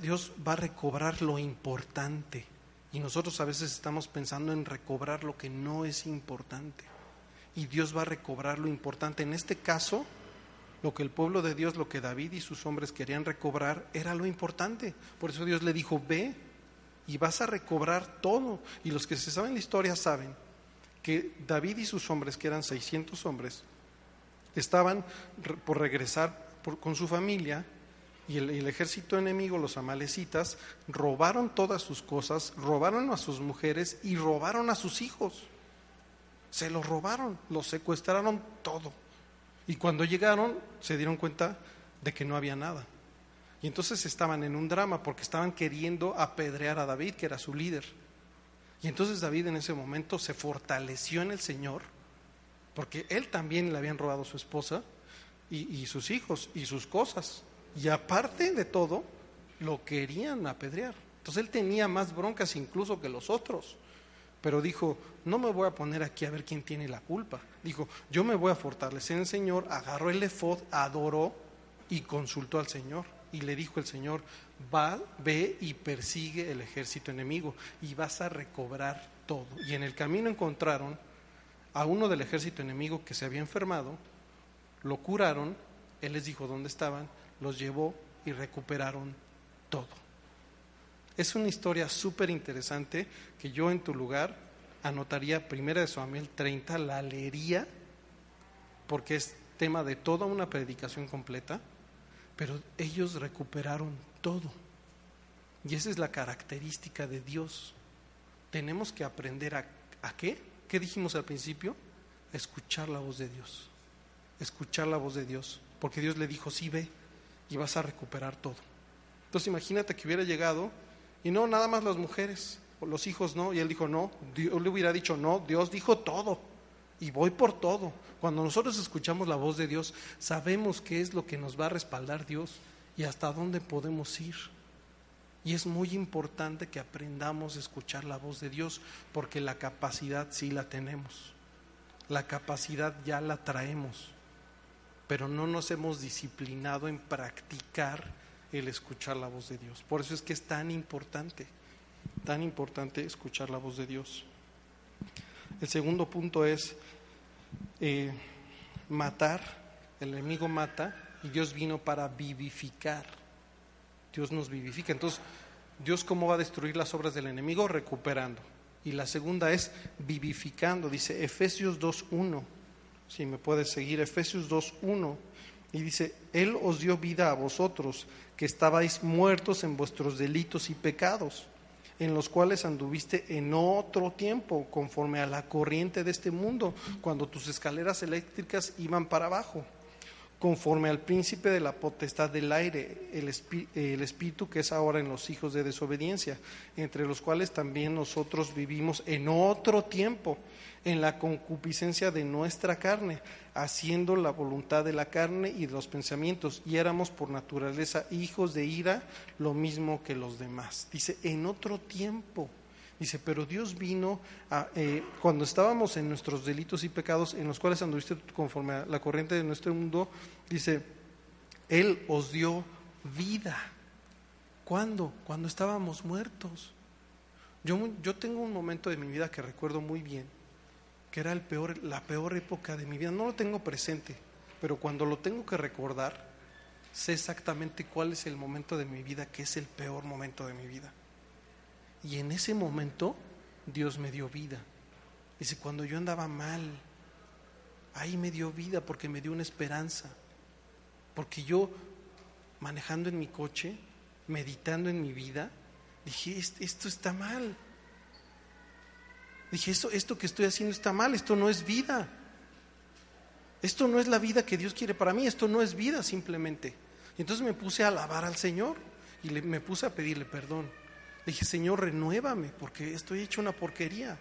Dios va a recobrar lo importante. Y nosotros a veces estamos pensando en recobrar lo que no es importante. Y Dios va a recobrar lo importante. En este caso, lo que el pueblo de Dios, lo que David y sus hombres querían recobrar, era lo importante. Por eso Dios le dijo, ve y vas a recobrar todo. Y los que se saben la historia saben que David y sus hombres, que eran 600 hombres, estaban por regresar con su familia y el, ejército enemigo, los amalecitas, robaron todas sus cosas, robaron a sus mujeres y robaron a sus hijos. Se los robaron, los secuestraron todo. Y cuando llegaron se dieron cuenta de que no había nada. Y entonces estaban en un drama porque estaban queriendo apedrear a David, que era su líder. Y entonces David en ese momento se fortaleció en el Señor, porque él también le habían robado su esposa y sus hijos y sus cosas. Y aparte de todo, lo querían apedrear. Entonces él tenía más broncas incluso que los otros. Pero dijo, no me voy a poner aquí a ver quién tiene la culpa. Dijo, yo me voy a fortalecer en el Señor, agarró el efod, adoró y consultó al Señor. Y le dijo el Señor, va, ve y persigue el ejército enemigo y vas a recobrar todo. Y en el camino encontraron a uno del ejército enemigo que se había enfermado, lo curaron, él les dijo dónde estaban, los llevó y recuperaron todo. Es una historia súper interesante que yo en tu lugar anotaría primera de Samuel 30, la leería, porque es tema de toda una predicación completa, pero ellos recuperaron todo. Y esa es la característica de Dios. Tenemos que aprender a, qué? ¿Qué dijimos al principio? Escuchar la voz de Dios. Escuchar la voz de Dios. Porque Dios le dijo, sí ve, y vas a recuperar todo. Entonces imagínate que hubiera llegado, y no nada más las mujeres, los hijos no, y él dijo no, Dios le hubiera dicho no, Dios dijo todo, y voy por todo. Cuando nosotros escuchamos la voz de Dios, sabemos qué es lo que nos va a respaldar Dios y hasta dónde podemos ir. Y es muy importante que aprendamos a escuchar la voz de Dios, porque la capacidad sí la tenemos. La capacidad ya la traemos, pero no nos hemos disciplinado en practicar el escuchar la voz de Dios. Por eso es que es tan importante, tan importante escuchar la voz de Dios. El segundo punto es eh, matar, el enemigo mata y Dios vino para vivificar. Dios nos vivifica. Entonces, Dios cómo va a destruir las obras del enemigo? Recuperando. Y la segunda es vivificando, dice Efesios 2.1. Si me puedes seguir, Efesios 2.1. Y dice, Él os dio vida a vosotros, que estabais muertos en vuestros delitos y pecados, en los cuales anduviste en otro tiempo, conforme a la corriente de este mundo, cuando tus escaleras eléctricas iban para abajo conforme al príncipe de la potestad del aire, el, espíritu que es ahora en los hijos de desobediencia, entre los cuales también nosotros vivimos en otro tiempo, en la concupiscencia de nuestra carne, haciendo la voluntad de la carne y de los pensamientos, y éramos por naturaleza hijos de ira, lo mismo que los demás. Dice, en otro tiempo. Dice, pero Dios vino eh, cuando estábamos en nuestros delitos y pecados, en los cuales anduviste conforme a la corriente de nuestro mundo, dice, Él os dio vida. ¿Cuándo? Cuando estábamos muertos. Yo, yo tengo un momento de mi vida que recuerdo muy bien, que era el peor, la peor época de mi vida. No lo tengo presente, pero cuando lo tengo que recordar, sé exactamente cuál es el momento de mi vida que es el peor momento de mi vida. Y en ese momento Dios me dio vida. Dice, cuando yo andaba mal, ahí me dio vida porque me dio una esperanza. Porque yo, manejando en mi coche, meditando en mi vida, dije, esto está mal. Dije, esto, esto que estoy haciendo está mal, esto no es vida. Esto no es la vida que Dios quiere para mí, esto no es vida simplemente. Entonces me puse a alabar al Señor y le, me puse a pedirle perdón dije, Señor, renuévame, porque estoy hecho una porquería.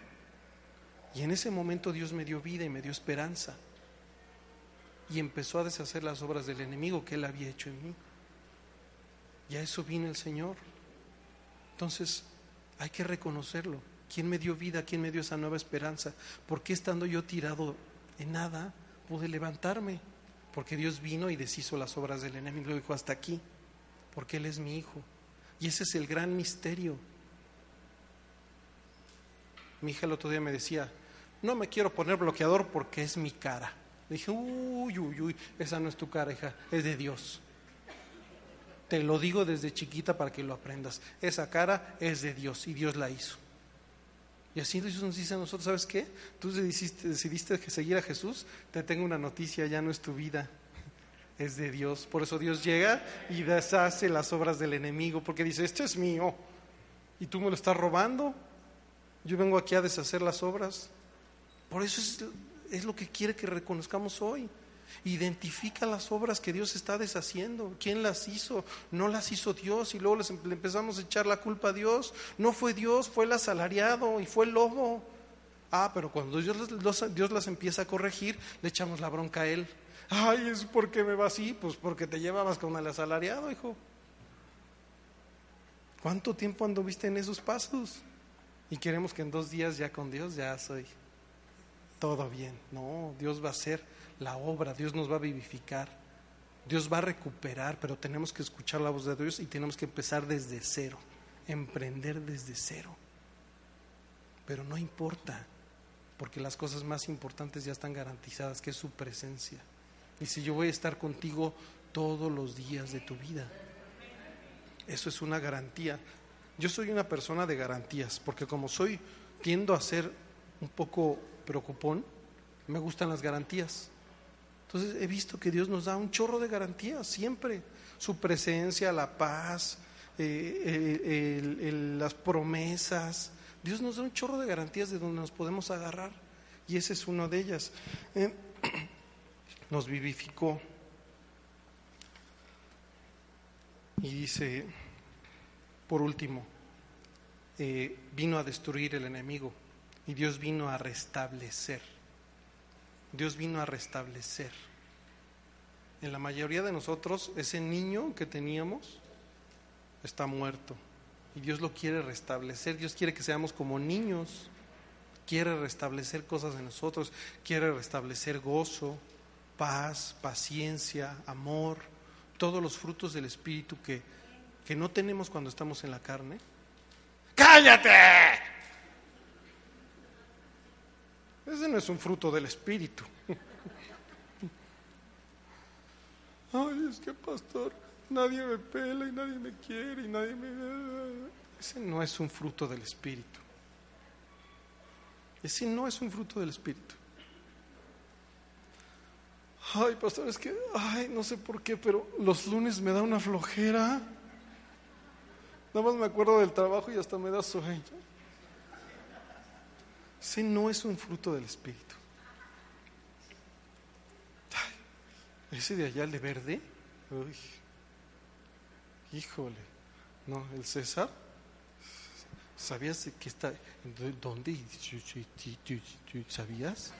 Y en ese momento Dios me dio vida y me dio esperanza. Y empezó a deshacer las obras del enemigo que él había hecho en mí. Y a eso vino el Señor. Entonces, hay que reconocerlo. ¿Quién me dio vida? ¿Quién me dio esa nueva esperanza? ¿Por qué estando yo tirado en nada pude levantarme? Porque Dios vino y deshizo las obras del enemigo y dijo hasta aquí, porque Él es mi hijo. Y ese es el gran misterio. Mi hija el otro día me decía, no me quiero poner bloqueador porque es mi cara. Le dije, uy, uy, uy, esa no es tu cara, hija, es de Dios. Te lo digo desde chiquita para que lo aprendas. Esa cara es de Dios y Dios la hizo. Y así Dios nos dice a nosotros, ¿sabes qué? Tú decidiste, decidiste seguir a Jesús, te tengo una noticia, ya no es tu vida, es de Dios. Por eso Dios llega y deshace las obras del enemigo, porque dice, esto es mío y tú me lo estás robando. Yo vengo aquí a deshacer las obras. Por eso es, lo que quiere que reconozcamos hoy. Identifica las obras que Dios está deshaciendo. ¿Quién las hizo? No las hizo Dios y luego les, le empezamos a echar la culpa a Dios. No fue Dios, fue el asalariado y fue el lobo. Ah, pero cuando Dios, Dios las empieza a corregir, le echamos la bronca a Él. Ay, ¿es porque me va así? Pues porque te llevabas con el asalariado, hijo. ¿Cuánto tiempo anduviste en esos pasos? Y queremos que en dos días ya con Dios ya soy todo bien. No, Dios va a hacer la obra, Dios nos va a vivificar, Dios va a recuperar, pero tenemos que escuchar la voz de Dios y tenemos que empezar desde cero, emprender desde cero. Pero no importa, porque las cosas más importantes ya están garantizadas, que es su presencia. Si yo voy a estar contigo todos los días de tu vida. Eso es una garantía. Yo soy una persona de garantías, porque como soy, tiendo a ser un poco preocupón, me gustan las garantías. Entonces he visto que Dios nos da un chorro de garantías, siempre. Su presencia, la paz, eh, las promesas. Dios nos da un chorro de garantías de donde nos podemos agarrar. Y esa es una de ellas. Eh, nos vivificó. Y dice, por último, eh, vino a destruir el enemigo y Dios vino a restablecer. Dios vino a restablecer. En la mayoría de nosotros, ese niño que teníamos está muerto y Dios lo quiere restablecer. Dios quiere que seamos como niños. Quiere restablecer cosas en nosotros. Quiere restablecer gozo, paz, paciencia, amor, todos los frutos del Espíritu que, que no tenemos cuando estamos en la carne. ¡Cállate! Ese no es un fruto del Espíritu. Ay, es que pastor, nadie me pela y nadie me quiere y nadie me... Ese no es un fruto del Espíritu. Ese no es un fruto del Espíritu. Ay, pastor, es que, ay, no sé por qué, pero los lunes me da una flojera. Nada más me acuerdo del trabajo y hasta me da sueño. Ese no es un fruto del Espíritu. Ese de allá, el de verde. Uy, híjole. No, el César. ¿Sabías que está? ¿Dónde? ¿Sabías?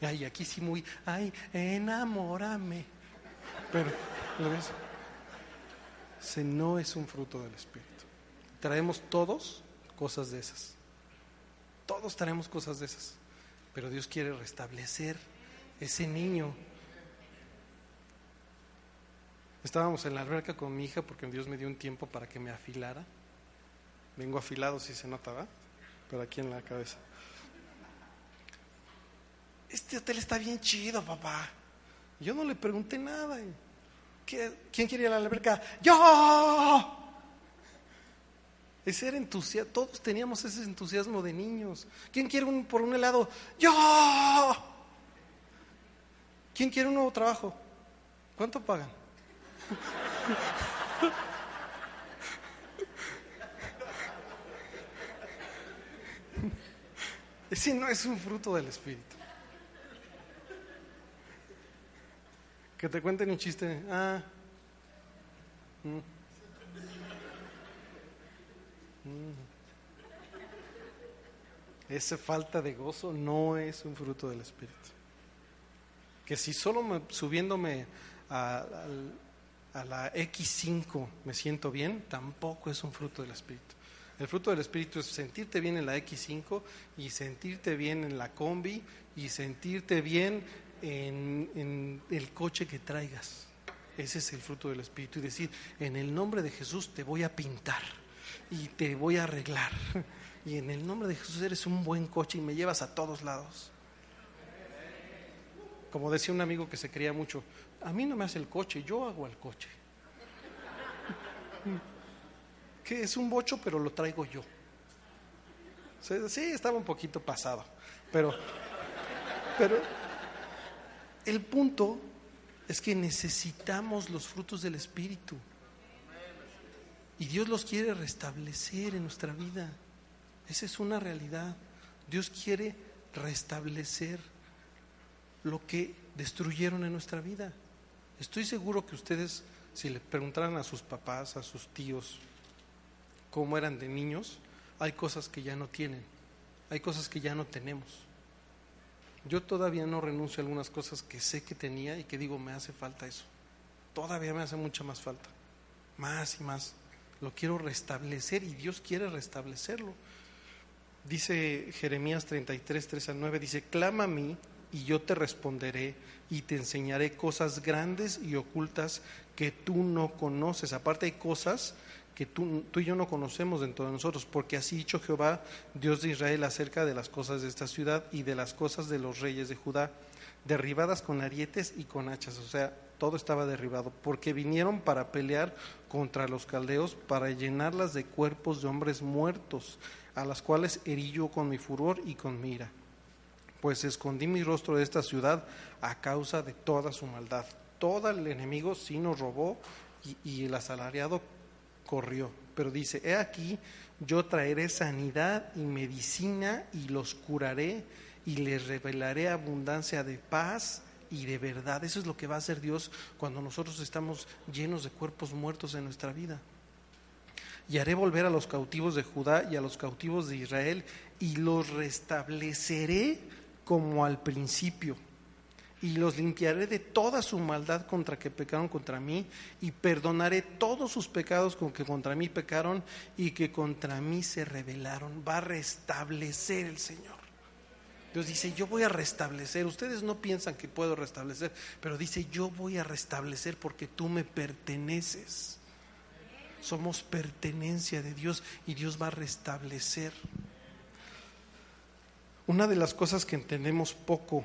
Ay, aquí sí muy, ay, enamórame. Pero, ¿lo ves? Se no es un fruto del Espíritu. Traemos todos cosas de esas. Todos traemos cosas de esas. Pero Dios quiere restablecer ese niño. Estábamos en la alberca con mi hija porque Dios me dio un tiempo para que me afilara. Vengo afilado, si se nota, ¿va? Pero aquí en la cabeza este hotel está bien chido, papá. Yo no le pregunté nada. ¿Quién quiere ir a la alberca? Yo. Ese era entusiasmo, todos teníamos ese entusiasmo de niños. ¿Quién quiere un, por un helado? Yo. ¿Quién quiere un nuevo trabajo? ¿Cuánto pagan? Ese no es un fruto del Espíritu. Que te cuenten un chiste. Ah. Mm. Mm. Esa falta de gozo no es un fruto del Espíritu. Que si solo me, subiéndome a, a, la X5 me siento bien, tampoco es un fruto del Espíritu. El fruto del Espíritu es sentirte bien en la X5 y sentirte bien en la combi y sentirte bien en, el coche que traigas. Ese es el fruto del Espíritu. Y decir, en el nombre de Jesús te voy a pintar y te voy a arreglar. Y en el nombre de Jesús eres un buen coche y me llevas a todos lados. Como decía un amigo que se creía mucho, a mí no me hace el coche, yo hago el coche. Que es un bocho, pero lo traigo yo. Sí, estaba un poquito pasado, pero, pero el punto es que necesitamos los frutos del Espíritu. Y Dios los quiere restablecer en nuestra vida. Esa es una realidad. Dios quiere restablecer lo que destruyeron en nuestra vida. Estoy seguro que ustedes, si le preguntaran a sus papás, a sus tíos, cómo eran de niños, hay cosas que ya no tienen, hay cosas que ya no tenemos. Yo todavía no renuncio a algunas cosas que sé que tenía y que digo, me hace falta eso. Todavía me hace mucha más falta. Más y más. Lo quiero restablecer y Dios quiere restablecerlo. Dice Jeremías 33, 3 al 9, dice, clama a mí y yo te responderé y te enseñaré cosas grandes y ocultas que tú no conoces. Aparte hay cosas que tú, y yo no conocemos dentro de nosotros, porque así dicho Jehová, Dios de Israel, acerca de las cosas de esta ciudad y de las cosas de los reyes de Judá, derribadas con arietes y con hachas, o sea, todo estaba derribado, porque vinieron para pelear contra los caldeos, para llenarlas de cuerpos de hombres muertos, a las cuales herí yo con mi furor y con mi ira. Pues escondí mi rostro de esta ciudad a causa de toda su maldad. Todo el enemigo sí nos robó y el asalariado corrió. Pero dice, he aquí, yo traeré sanidad y medicina y los curaré y les revelaré abundancia de paz y de verdad. Eso es lo que va a hacer Dios cuando nosotros estamos llenos de cuerpos muertos en nuestra vida. Y haré volver a los cautivos de Judá y a los cautivos de Israel y los restableceré como al principio y los limpiaré de toda su maldad contra que pecaron contra mí, y perdonaré todos sus pecados con que contra mí pecaron y que contra mí se rebelaron. Va a restablecer el Señor. Dios dice, yo voy a restablecer. Ustedes no piensan que puedo restablecer, pero dice, yo voy a restablecer porque tú me perteneces. Somos pertenencia de Dios y Dios va a restablecer. Una de las cosas que entendemos poco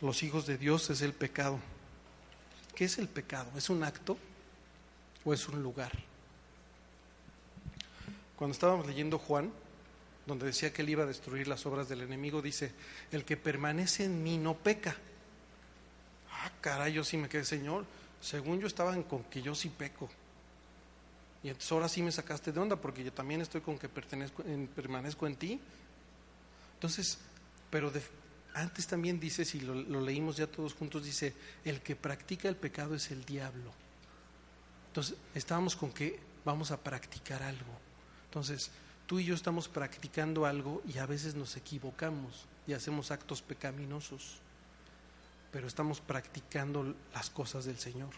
los hijos de Dios es el pecado. ¿Qué es el pecado? ¿Es un acto o es un lugar? Cuando estábamos leyendo Juan, donde decía que él iba a destruir las obras del enemigo, dice, el que permanece en mí no peca. Ah, caray, yo sí me quedé, Señor. Según yo estaba con que yo sí peco. Y entonces ahora sí me sacaste de onda porque yo también estoy con que pertenezco, en, permanezco en ti. Entonces, pero de, antes también dice, si lo, leímos ya todos juntos, dice, el que practica el pecado es el diablo. Entonces, estábamos con que vamos a practicar algo. Entonces, tú y yo estamos practicando algo y a veces nos equivocamos y hacemos actos pecaminosos, pero estamos practicando las cosas del Señor.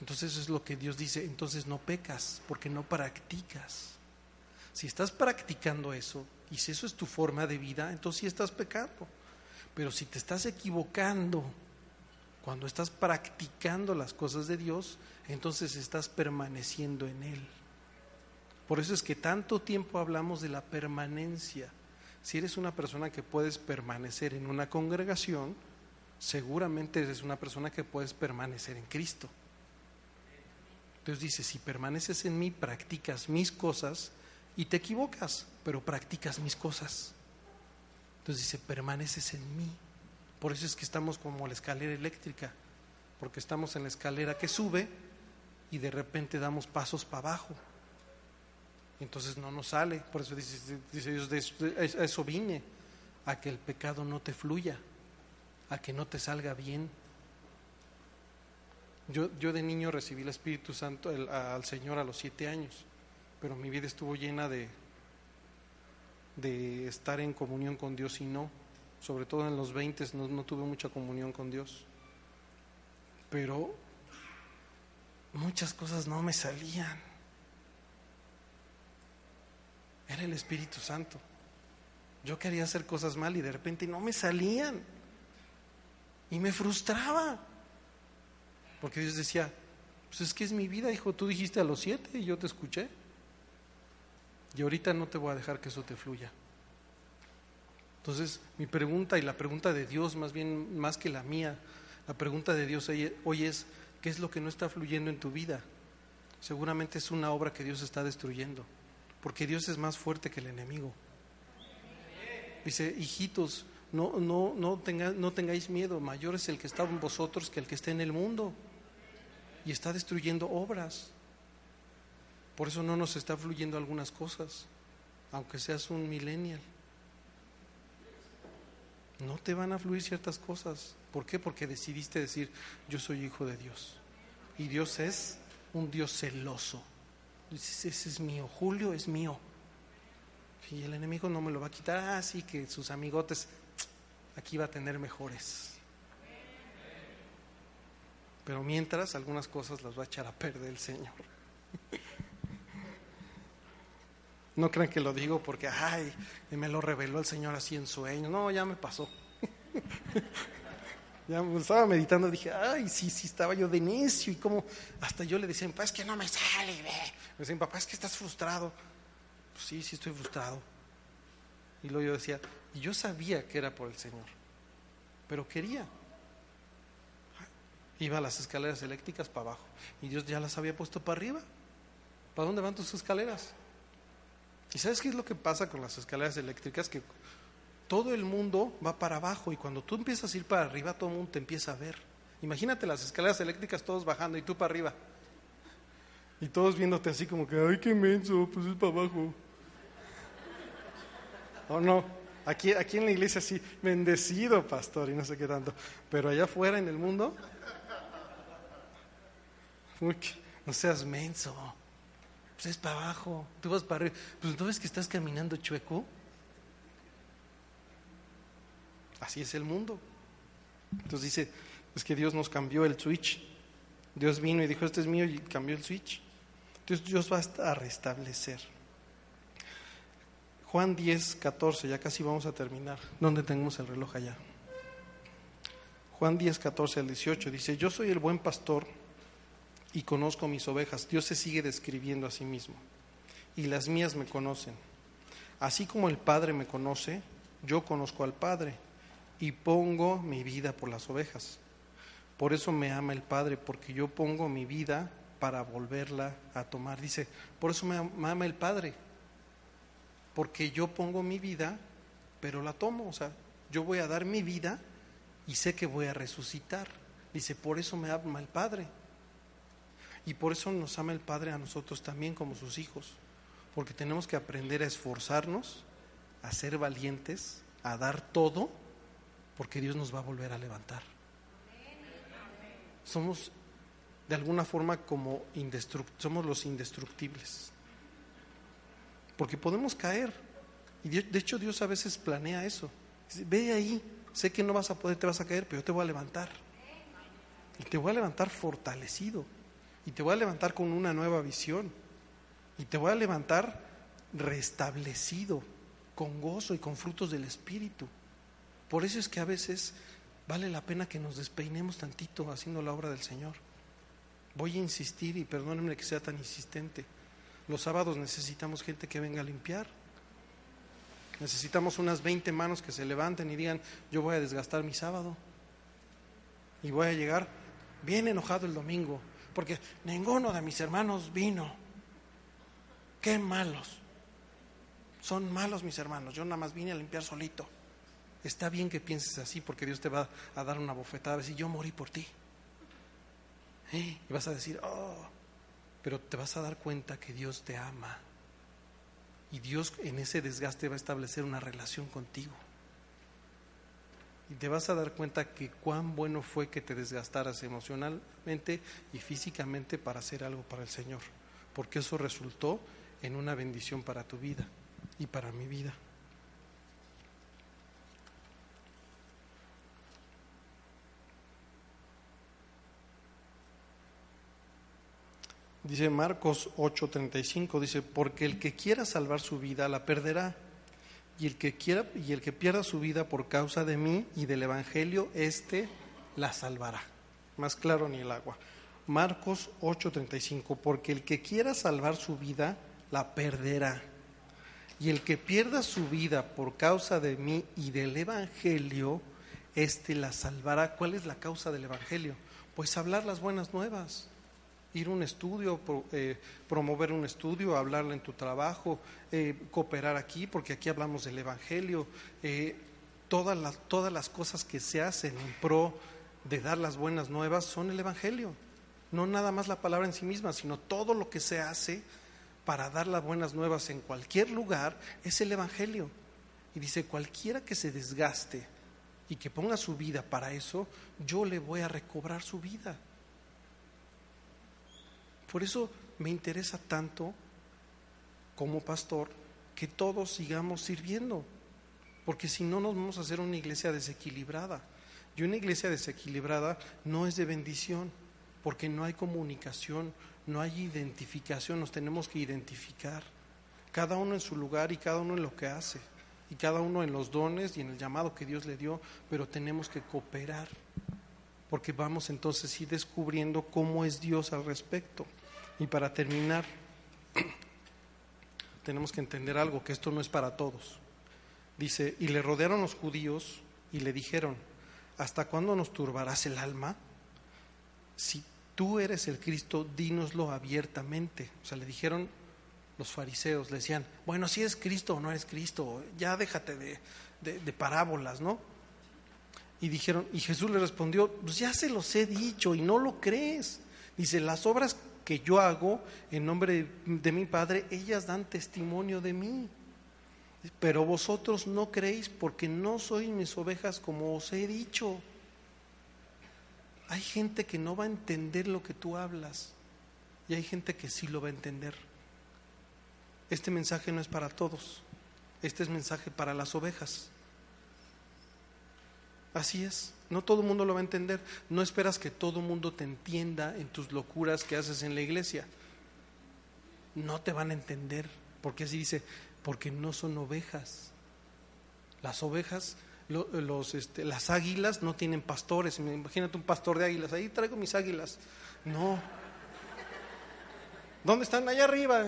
Entonces eso es lo que Dios dice, entonces no pecas porque no practicas. Si estás practicando eso, y si eso es tu forma de vida, entonces sí estás pecando. Pero si te estás equivocando cuando estás practicando las cosas de Dios, entonces estás permaneciendo en Él. Por eso es que tanto tiempo hablamos de la permanencia. Si eres una persona que puedes permanecer en una congregación, seguramente eres una persona que puedes permanecer en Cristo. Entonces dice, si permaneces en mí, practicas mis cosas, y te equivocas, pero practicas mis cosas. Entonces dice, permaneces en mí. Por eso es que estamos como la escalera eléctrica, porque estamos en la escalera que sube y de repente damos pasos para abajo. Entonces no nos sale. Por eso dice, dice Dios, a eso vine, a que el pecado no te fluya, a que no te salga bien. Yo, yo de niño recibí el Espíritu Santo al Señor a los siete años pero mi vida estuvo llena de, de estar en comunión con Dios y no, sobre todo en los 20 no, no tuve mucha comunión con Dios, pero muchas cosas no me salían. Era el Espíritu Santo. Yo quería hacer cosas mal y de repente no me salían. Y me frustraba. Porque Dios decía, pues es que es mi vida, hijo, tú dijiste a los siete y yo te escuché. Y ahorita no te voy a dejar que eso te fluya. Entonces, mi pregunta y la pregunta de Dios, más bien más que la mía, la pregunta de Dios hoy es, ¿qué es lo que no está fluyendo en tu vida? Seguramente es una obra que Dios está destruyendo, porque Dios es más fuerte que el enemigo. Dice, hijitos, no, no, no, no tengáis miedo, mayor es el que está en vosotros que el que está en el mundo. Y está destruyendo obras. Por eso no nos está fluyendo algunas cosas, aunque seas un millennial. No te van a fluir ciertas cosas. ¿Por qué? Porque decidiste decir, yo soy hijo de Dios. Y Dios es un Dios celoso. Dices, ese es mío, Julio es mío. Y el enemigo no me lo va a quitar. Así ah, que sus amigotes, aquí va a tener mejores. Pero mientras, algunas cosas las va a echar a perder el Señor. No crean que lo digo porque, ay, me lo reveló el Señor así en sueño. No, ya me pasó. ya estaba meditando, dije, ay, sí, sí, estaba yo de necio. Y como, hasta yo le decía, papá, es que no me sale. Me decían, papá, es que estás frustrado. Pues sí, sí, estoy frustrado. Y luego yo decía, y yo sabía que era por el Señor, pero quería. Iba a las escaleras eléctricas para abajo. Y Dios ya las había puesto para arriba. ¿Para dónde van tus escaleras? ¿Y sabes qué es lo que pasa con las escaleras eléctricas? Que todo el mundo va para abajo y cuando tú empiezas a ir para arriba, todo el mundo te empieza a ver. Imagínate las escaleras eléctricas todos bajando y tú para arriba. Y todos viéndote así como que, ay, qué menso, pues es para abajo. ¿O no? Aquí, aquí en la iglesia sí, bendecido pastor y no sé qué tanto. Pero allá afuera en el mundo, no seas menso. Es para abajo, tú vas para arriba. Pues no ves que estás caminando chueco. Así es el mundo. Entonces dice, es que Dios nos cambió el switch. Dios vino y dijo, este es mío y cambió el switch. Entonces Dios va a restablecer. Juan 10, 14, ya casi vamos a terminar. ¿Dónde tenemos el reloj allá? Juan 10, 14 al 18 dice, yo soy el buen pastor y conozco mis ovejas. Dios se sigue describiendo a sí mismo. Y las mías me conocen. Así como el Padre me conoce, yo conozco al Padre y pongo mi vida por las ovejas. Por eso me ama el Padre, porque yo pongo mi vida para volverla a tomar. Dice, por eso me ama el Padre, porque yo pongo mi vida, pero la tomo. O sea, yo voy a dar mi vida y sé que voy a resucitar. Dice, por eso me ama el Padre. Y por eso nos ama el Padre a nosotros también como sus hijos. Porque tenemos que aprender a esforzarnos, a ser valientes, a dar todo, porque Dios nos va a volver a levantar. Somos de alguna forma como somos los indestructibles. Porque podemos caer. Y de hecho Dios a veces planea eso. ve ahí, sé que no vas a poder, te vas a caer, pero yo te voy a levantar. Y te voy a levantar fortalecido. Y te voy a levantar con una nueva visión. Y te voy a levantar restablecido, con gozo y con frutos del Espíritu. Por eso es que a veces vale la pena que nos despeinemos tantito haciendo la obra del Señor. Voy a insistir y perdónenme que sea tan insistente. Los sábados necesitamos gente que venga a limpiar. Necesitamos unas 20 manos que se levanten y digan, yo voy a desgastar mi sábado. Y voy a llegar bien enojado el domingo, porque ninguno de mis hermanos vino. Qué malos. Son malos mis hermanos. Yo nada más vine a limpiar solito. Está bien que pienses así porque Dios te va a dar una bofetada, decir, yo morí por ti. Y vas a decir, oh, pero te vas a dar cuenta que Dios te ama. Y Dios en ese desgaste va a establecer una relación contigo. Y te vas a dar cuenta que cuán bueno fue que te desgastaras emocionalmente y físicamente para hacer algo para el Señor. Porque eso resultó en una bendición para tu vida y para mi vida. Dice Marcos 8:35, dice, porque el que quiera salvar su vida la perderá, y el que quiera y el que pierda su vida por causa de mí y del evangelio, éste la salvará. Más claro ni el agua. Marcos 8:35, porque el que quiera salvar su vida la perderá, y el que pierda su vida por causa de mí y del evangelio, éste la salvará. ¿Cuál es la causa del evangelio? Pues hablar las buenas nuevas ir a un estudio, eh, promover un estudio, hablarle en tu trabajo, eh, cooperar aquí, porque aquí hablamos del Evangelio, eh, todas, las, todas las cosas que se hacen en pro de dar las buenas nuevas son el Evangelio. No nada más la palabra en sí misma, sino todo lo que se hace para dar las buenas nuevas en cualquier lugar es el Evangelio. Y dice, cualquiera que se desgaste y que ponga su vida para eso, yo le voy a recobrar su vida. Por eso me interesa tanto como pastor que todos sigamos sirviendo, porque si no nos vamos a hacer una iglesia desequilibrada. Y una iglesia desequilibrada no es de bendición, porque no hay comunicación, no hay identificación, nos tenemos que identificar, cada uno en su lugar y cada uno en lo que hace, y cada uno en los dones y en el llamado que Dios le dio, pero tenemos que cooperar porque vamos entonces a ir descubriendo cómo es Dios al respecto. Y para terminar, tenemos que entender algo, que esto no es para todos. Dice, y le rodearon los judíos y le dijeron, ¿hasta cuándo nos turbarás el alma? Si tú eres el Cristo, dínoslo abiertamente. O sea, le dijeron los fariseos, le decían, bueno, si es Cristo o no eres Cristo, ya déjate de, de parábolas, ¿no? Y dijeron, y Jesús le respondió, pues ya se los he dicho y no lo crees. Dice, las obras que yo hago en nombre de, mi Padre, ellas dan testimonio de mí. Pero vosotros no creéis porque no sois mis ovejas como os he dicho. Hay gente que no va a entender lo que tú hablas y hay gente que sí lo va a entender. Este mensaje no es para todos, este es mensaje para las ovejas. Así es, no todo el mundo lo va a entender. No esperas que todo el mundo te entienda en tus locuras que haces en la iglesia. No te van a entender, porque así dice, porque no son ovejas. Las ovejas, los, este, las águilas no tienen pastores. Imagínate un pastor de águilas, ahí traigo mis águilas. No. ¿Dónde están? Allá arriba.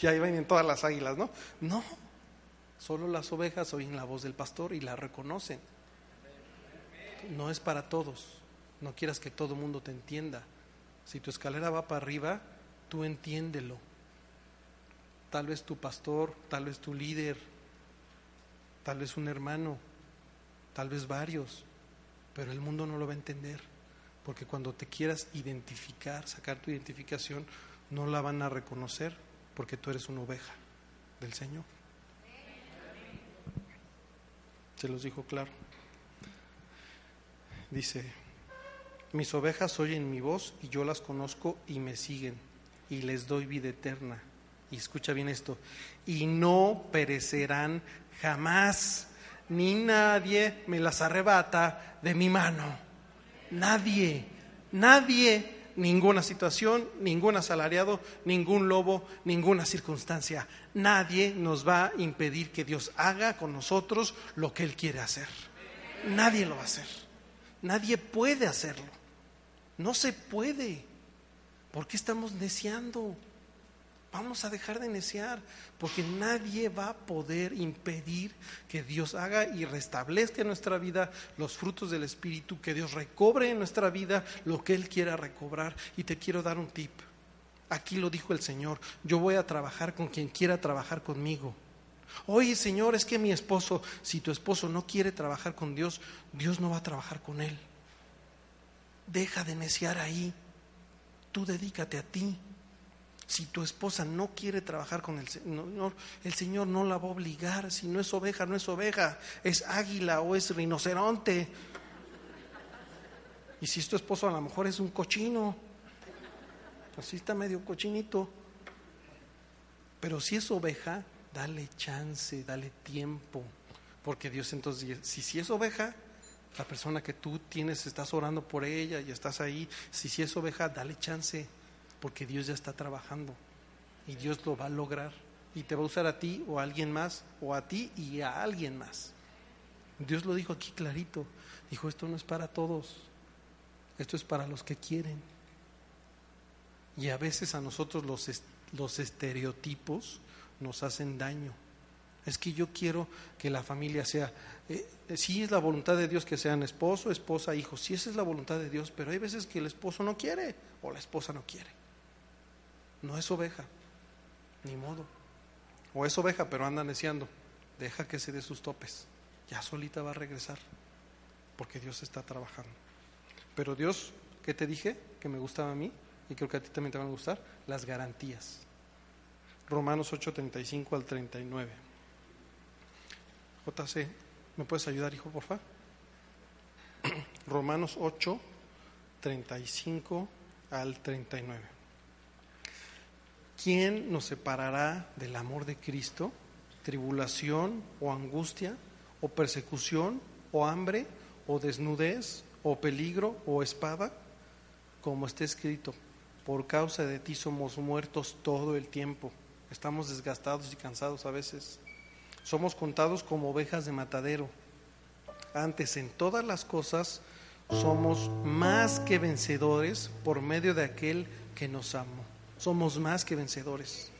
Y ahí vienen todas las águilas, ¿no? No. Solo las ovejas oyen la voz del pastor y la reconocen no es para todos. No quieras que todo el mundo te entienda. Si tu escalera va para arriba, tú entiéndelo. Tal vez tu pastor, tal vez tu líder, tal vez un hermano, tal vez varios, pero el mundo no lo va a entender. Porque cuando te quieras identificar, sacar tu identificación, no la van a reconocer porque tú eres una oveja del Señor. Se los dijo claro dice, mis ovejas oyen mi voz y yo las conozco y me siguen y les doy vida eterna. Y escucha bien esto, y no perecerán jamás, ni nadie me las arrebata de mi mano. Nadie, nadie, ninguna situación, ningún asalariado, ningún lobo, ninguna circunstancia. Nadie nos va a impedir que Dios haga con nosotros lo que Él quiere hacer. Nadie lo va a hacer. Nadie puede hacerlo. No se puede. ¿Por qué estamos neciando? Vamos a dejar de neciar, porque nadie va a poder impedir que Dios haga y restablezca en nuestra vida los frutos del Espíritu, que Dios recobre en nuestra vida lo que Él quiera recobrar. Y te quiero dar un tip. Aquí lo dijo el Señor, yo voy a trabajar con quien quiera trabajar conmigo. Oye, Señor, es que mi esposo, si tu esposo no quiere trabajar con Dios, Dios no va a trabajar con él. Deja de neciar ahí. Tú dedícate a ti. Si tu esposa no quiere trabajar con el Señor, el Señor no la va a obligar. Si no es oveja, no es oveja, es águila o es rinoceronte. Y si es tu esposo, a lo mejor es un cochino. Así está medio cochinito. Pero si es oveja, dale chance, dale tiempo, porque Dios entonces, si, si es oveja, la persona que tú tienes, estás orando por ella y estás ahí, si, si es oveja, dale chance, porque Dios ya está trabajando y Dios lo va a lograr y te va a usar a ti o a alguien más, o a ti y a alguien más. Dios lo dijo aquí clarito, dijo, esto no es para todos, esto es para los que quieren. Y a veces a nosotros los, los estereotipos nos hacen daño. Es que yo quiero que la familia sea, eh, sí es la voluntad de Dios que sean esposo, esposa, hijos, sí esa es la voluntad de Dios, pero hay veces que el esposo no quiere o la esposa no quiere. No es oveja, ni modo. O es oveja, pero anda neciando. Deja que se dé sus topes. Ya solita va a regresar, porque Dios está trabajando. Pero Dios, ¿qué te dije? Que me gustaba a mí y creo que a ti también te van a gustar, las garantías. Romanos 8, 35 al 39. JC, ¿me puedes ayudar, hijo, por favor? Romanos 8, 35 al 39. ¿Quién nos separará del amor de Cristo? ¿Tribulación o angustia o persecución o hambre o desnudez o peligro o espada? Como está escrito, por causa de ti somos muertos todo el tiempo Estamos desgastados y cansados a veces. Somos contados como ovejas de matadero. Antes, en todas las cosas, somos más que vencedores por medio de aquel que nos amó. Somos más que vencedores.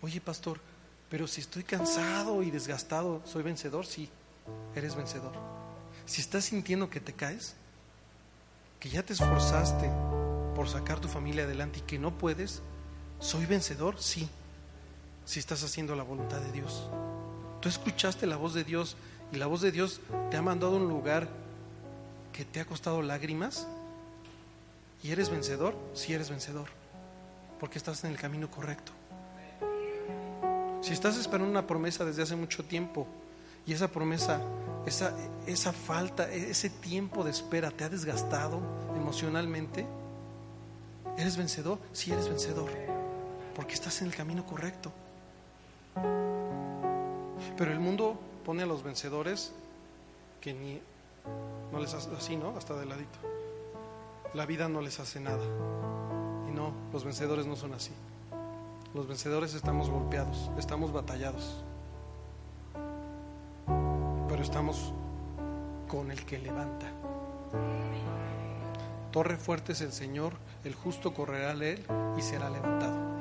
Oye, pastor, pero si estoy cansado y desgastado, ¿soy vencedor? Sí, eres vencedor. Si estás sintiendo que te caes, que ya te esforzaste por sacar tu familia adelante y que no puedes, ¿Soy vencedor? Sí. Si estás haciendo la voluntad de Dios. Tú escuchaste la voz de Dios y la voz de Dios te ha mandado a un lugar que te ha costado lágrimas. ¿Y eres vencedor? Sí eres vencedor. Porque estás en el camino correcto. Si estás esperando una promesa desde hace mucho tiempo y esa promesa, esa, esa falta, ese tiempo de espera te ha desgastado emocionalmente, ¿eres vencedor? Sí, eres vencedor, porque estás en el camino correcto. Pero el mundo pone a los vencedores que ni no les hace así, ¿no? Hasta de ladito. La vida no les hace nada. Y no, los vencedores no son así. Los vencedores estamos golpeados, estamos batallados. Pero estamos con el que levanta. Torre fuerte es el Señor, el justo correrá a él y será levantado.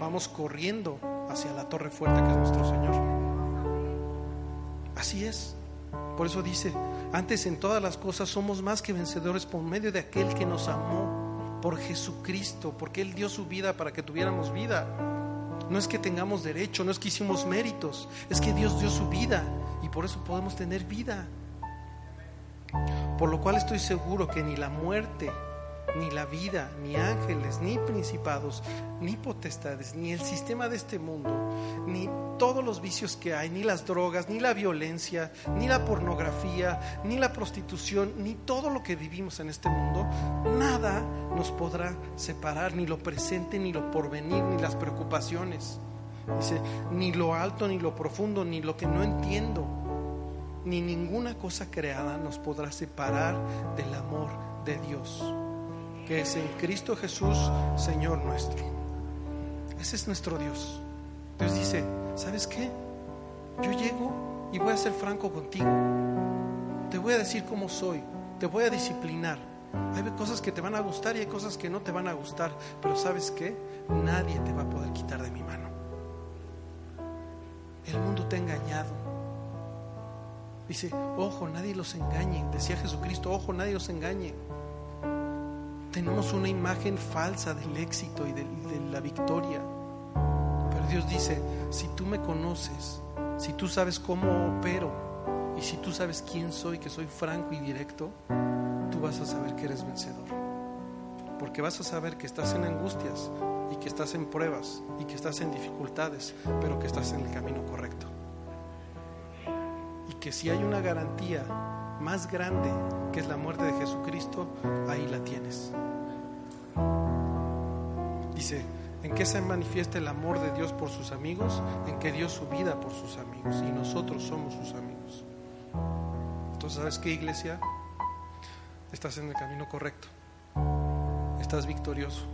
Vamos corriendo hacia la torre fuerte que es nuestro Señor. Así es. Por eso dice, antes en todas las cosas somos más que vencedores por medio de aquel que nos amó, por Jesucristo, porque Él dio su vida para que tuviéramos vida. No es que tengamos derecho, no es que hicimos méritos, es que Dios dio su vida y por eso podemos tener vida. Por lo cual estoy seguro que ni la muerte, ni la vida, ni ángeles, ni principados, ni potestades, ni el sistema de este mundo, ni todos los vicios que hay, ni las drogas, ni la violencia, ni la pornografía, ni la prostitución, ni todo lo que vivimos en este mundo, nada nos podrá separar, ni lo presente, ni lo porvenir, ni las preocupaciones. Ni lo alto, ni lo profundo, ni lo que no entiendo, ni ninguna cosa creada nos podrá separar del amor de Dios que es en Cristo Jesús, Señor nuestro. Ese es nuestro Dios. Dios dice, ¿sabes qué? Yo llego y voy a ser franco contigo. Te voy a decir cómo soy. Te voy a disciplinar. Hay cosas que te van a gustar y hay cosas que no te van a gustar. Pero ¿sabes qué? Nadie te va a poder quitar de mi mano. El mundo te ha engañado. Dice, ojo, nadie los engañe. Decía Jesucristo, ojo, nadie los engañe tenemos una imagen falsa del éxito y de, la victoria. Pero Dios dice, si tú me conoces, si tú sabes cómo opero y si tú sabes quién soy, que soy franco y directo, tú vas a saber que eres vencedor. Porque vas a saber que estás en angustias y que estás en pruebas y que estás en dificultades, pero que estás en el camino correcto. Y que si hay una garantía más grande que es la muerte de Jesucristo, ahí la tienes. Dice, ¿en qué se manifiesta el amor de Dios por sus amigos? En que dio su vida por sus amigos y nosotros somos sus amigos. Entonces, ¿sabes qué iglesia? Estás en el camino correcto. Estás victorioso.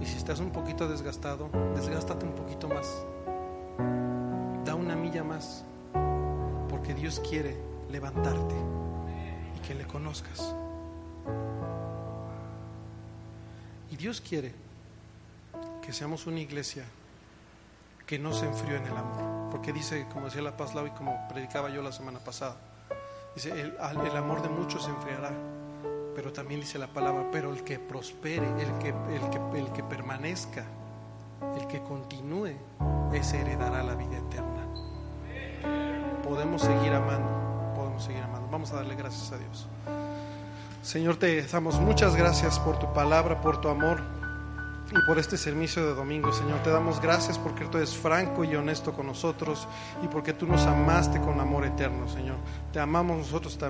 Y si estás un poquito desgastado, desgástate un poquito más. Da una milla más. Porque Dios quiere levantarte y que le conozcas. Y Dios quiere que seamos una iglesia que no se enfrió en el amor. Porque dice, como decía la Paz Lau y como predicaba yo la semana pasada, dice, el, el, amor de muchos se enfriará. Pero también dice la palabra, pero el que prospere, el que, el que, el que permanezca, el que continúe, ese heredará la vida eterna. Podemos seguir amando seguir amando. Vamos a darle gracias a Dios. Señor, te damos muchas gracias por tu palabra, por tu amor y por este servicio de domingo. Señor, te damos gracias porque tú eres franco y honesto con nosotros y porque tú nos amaste con amor eterno, Señor. Te amamos nosotros también.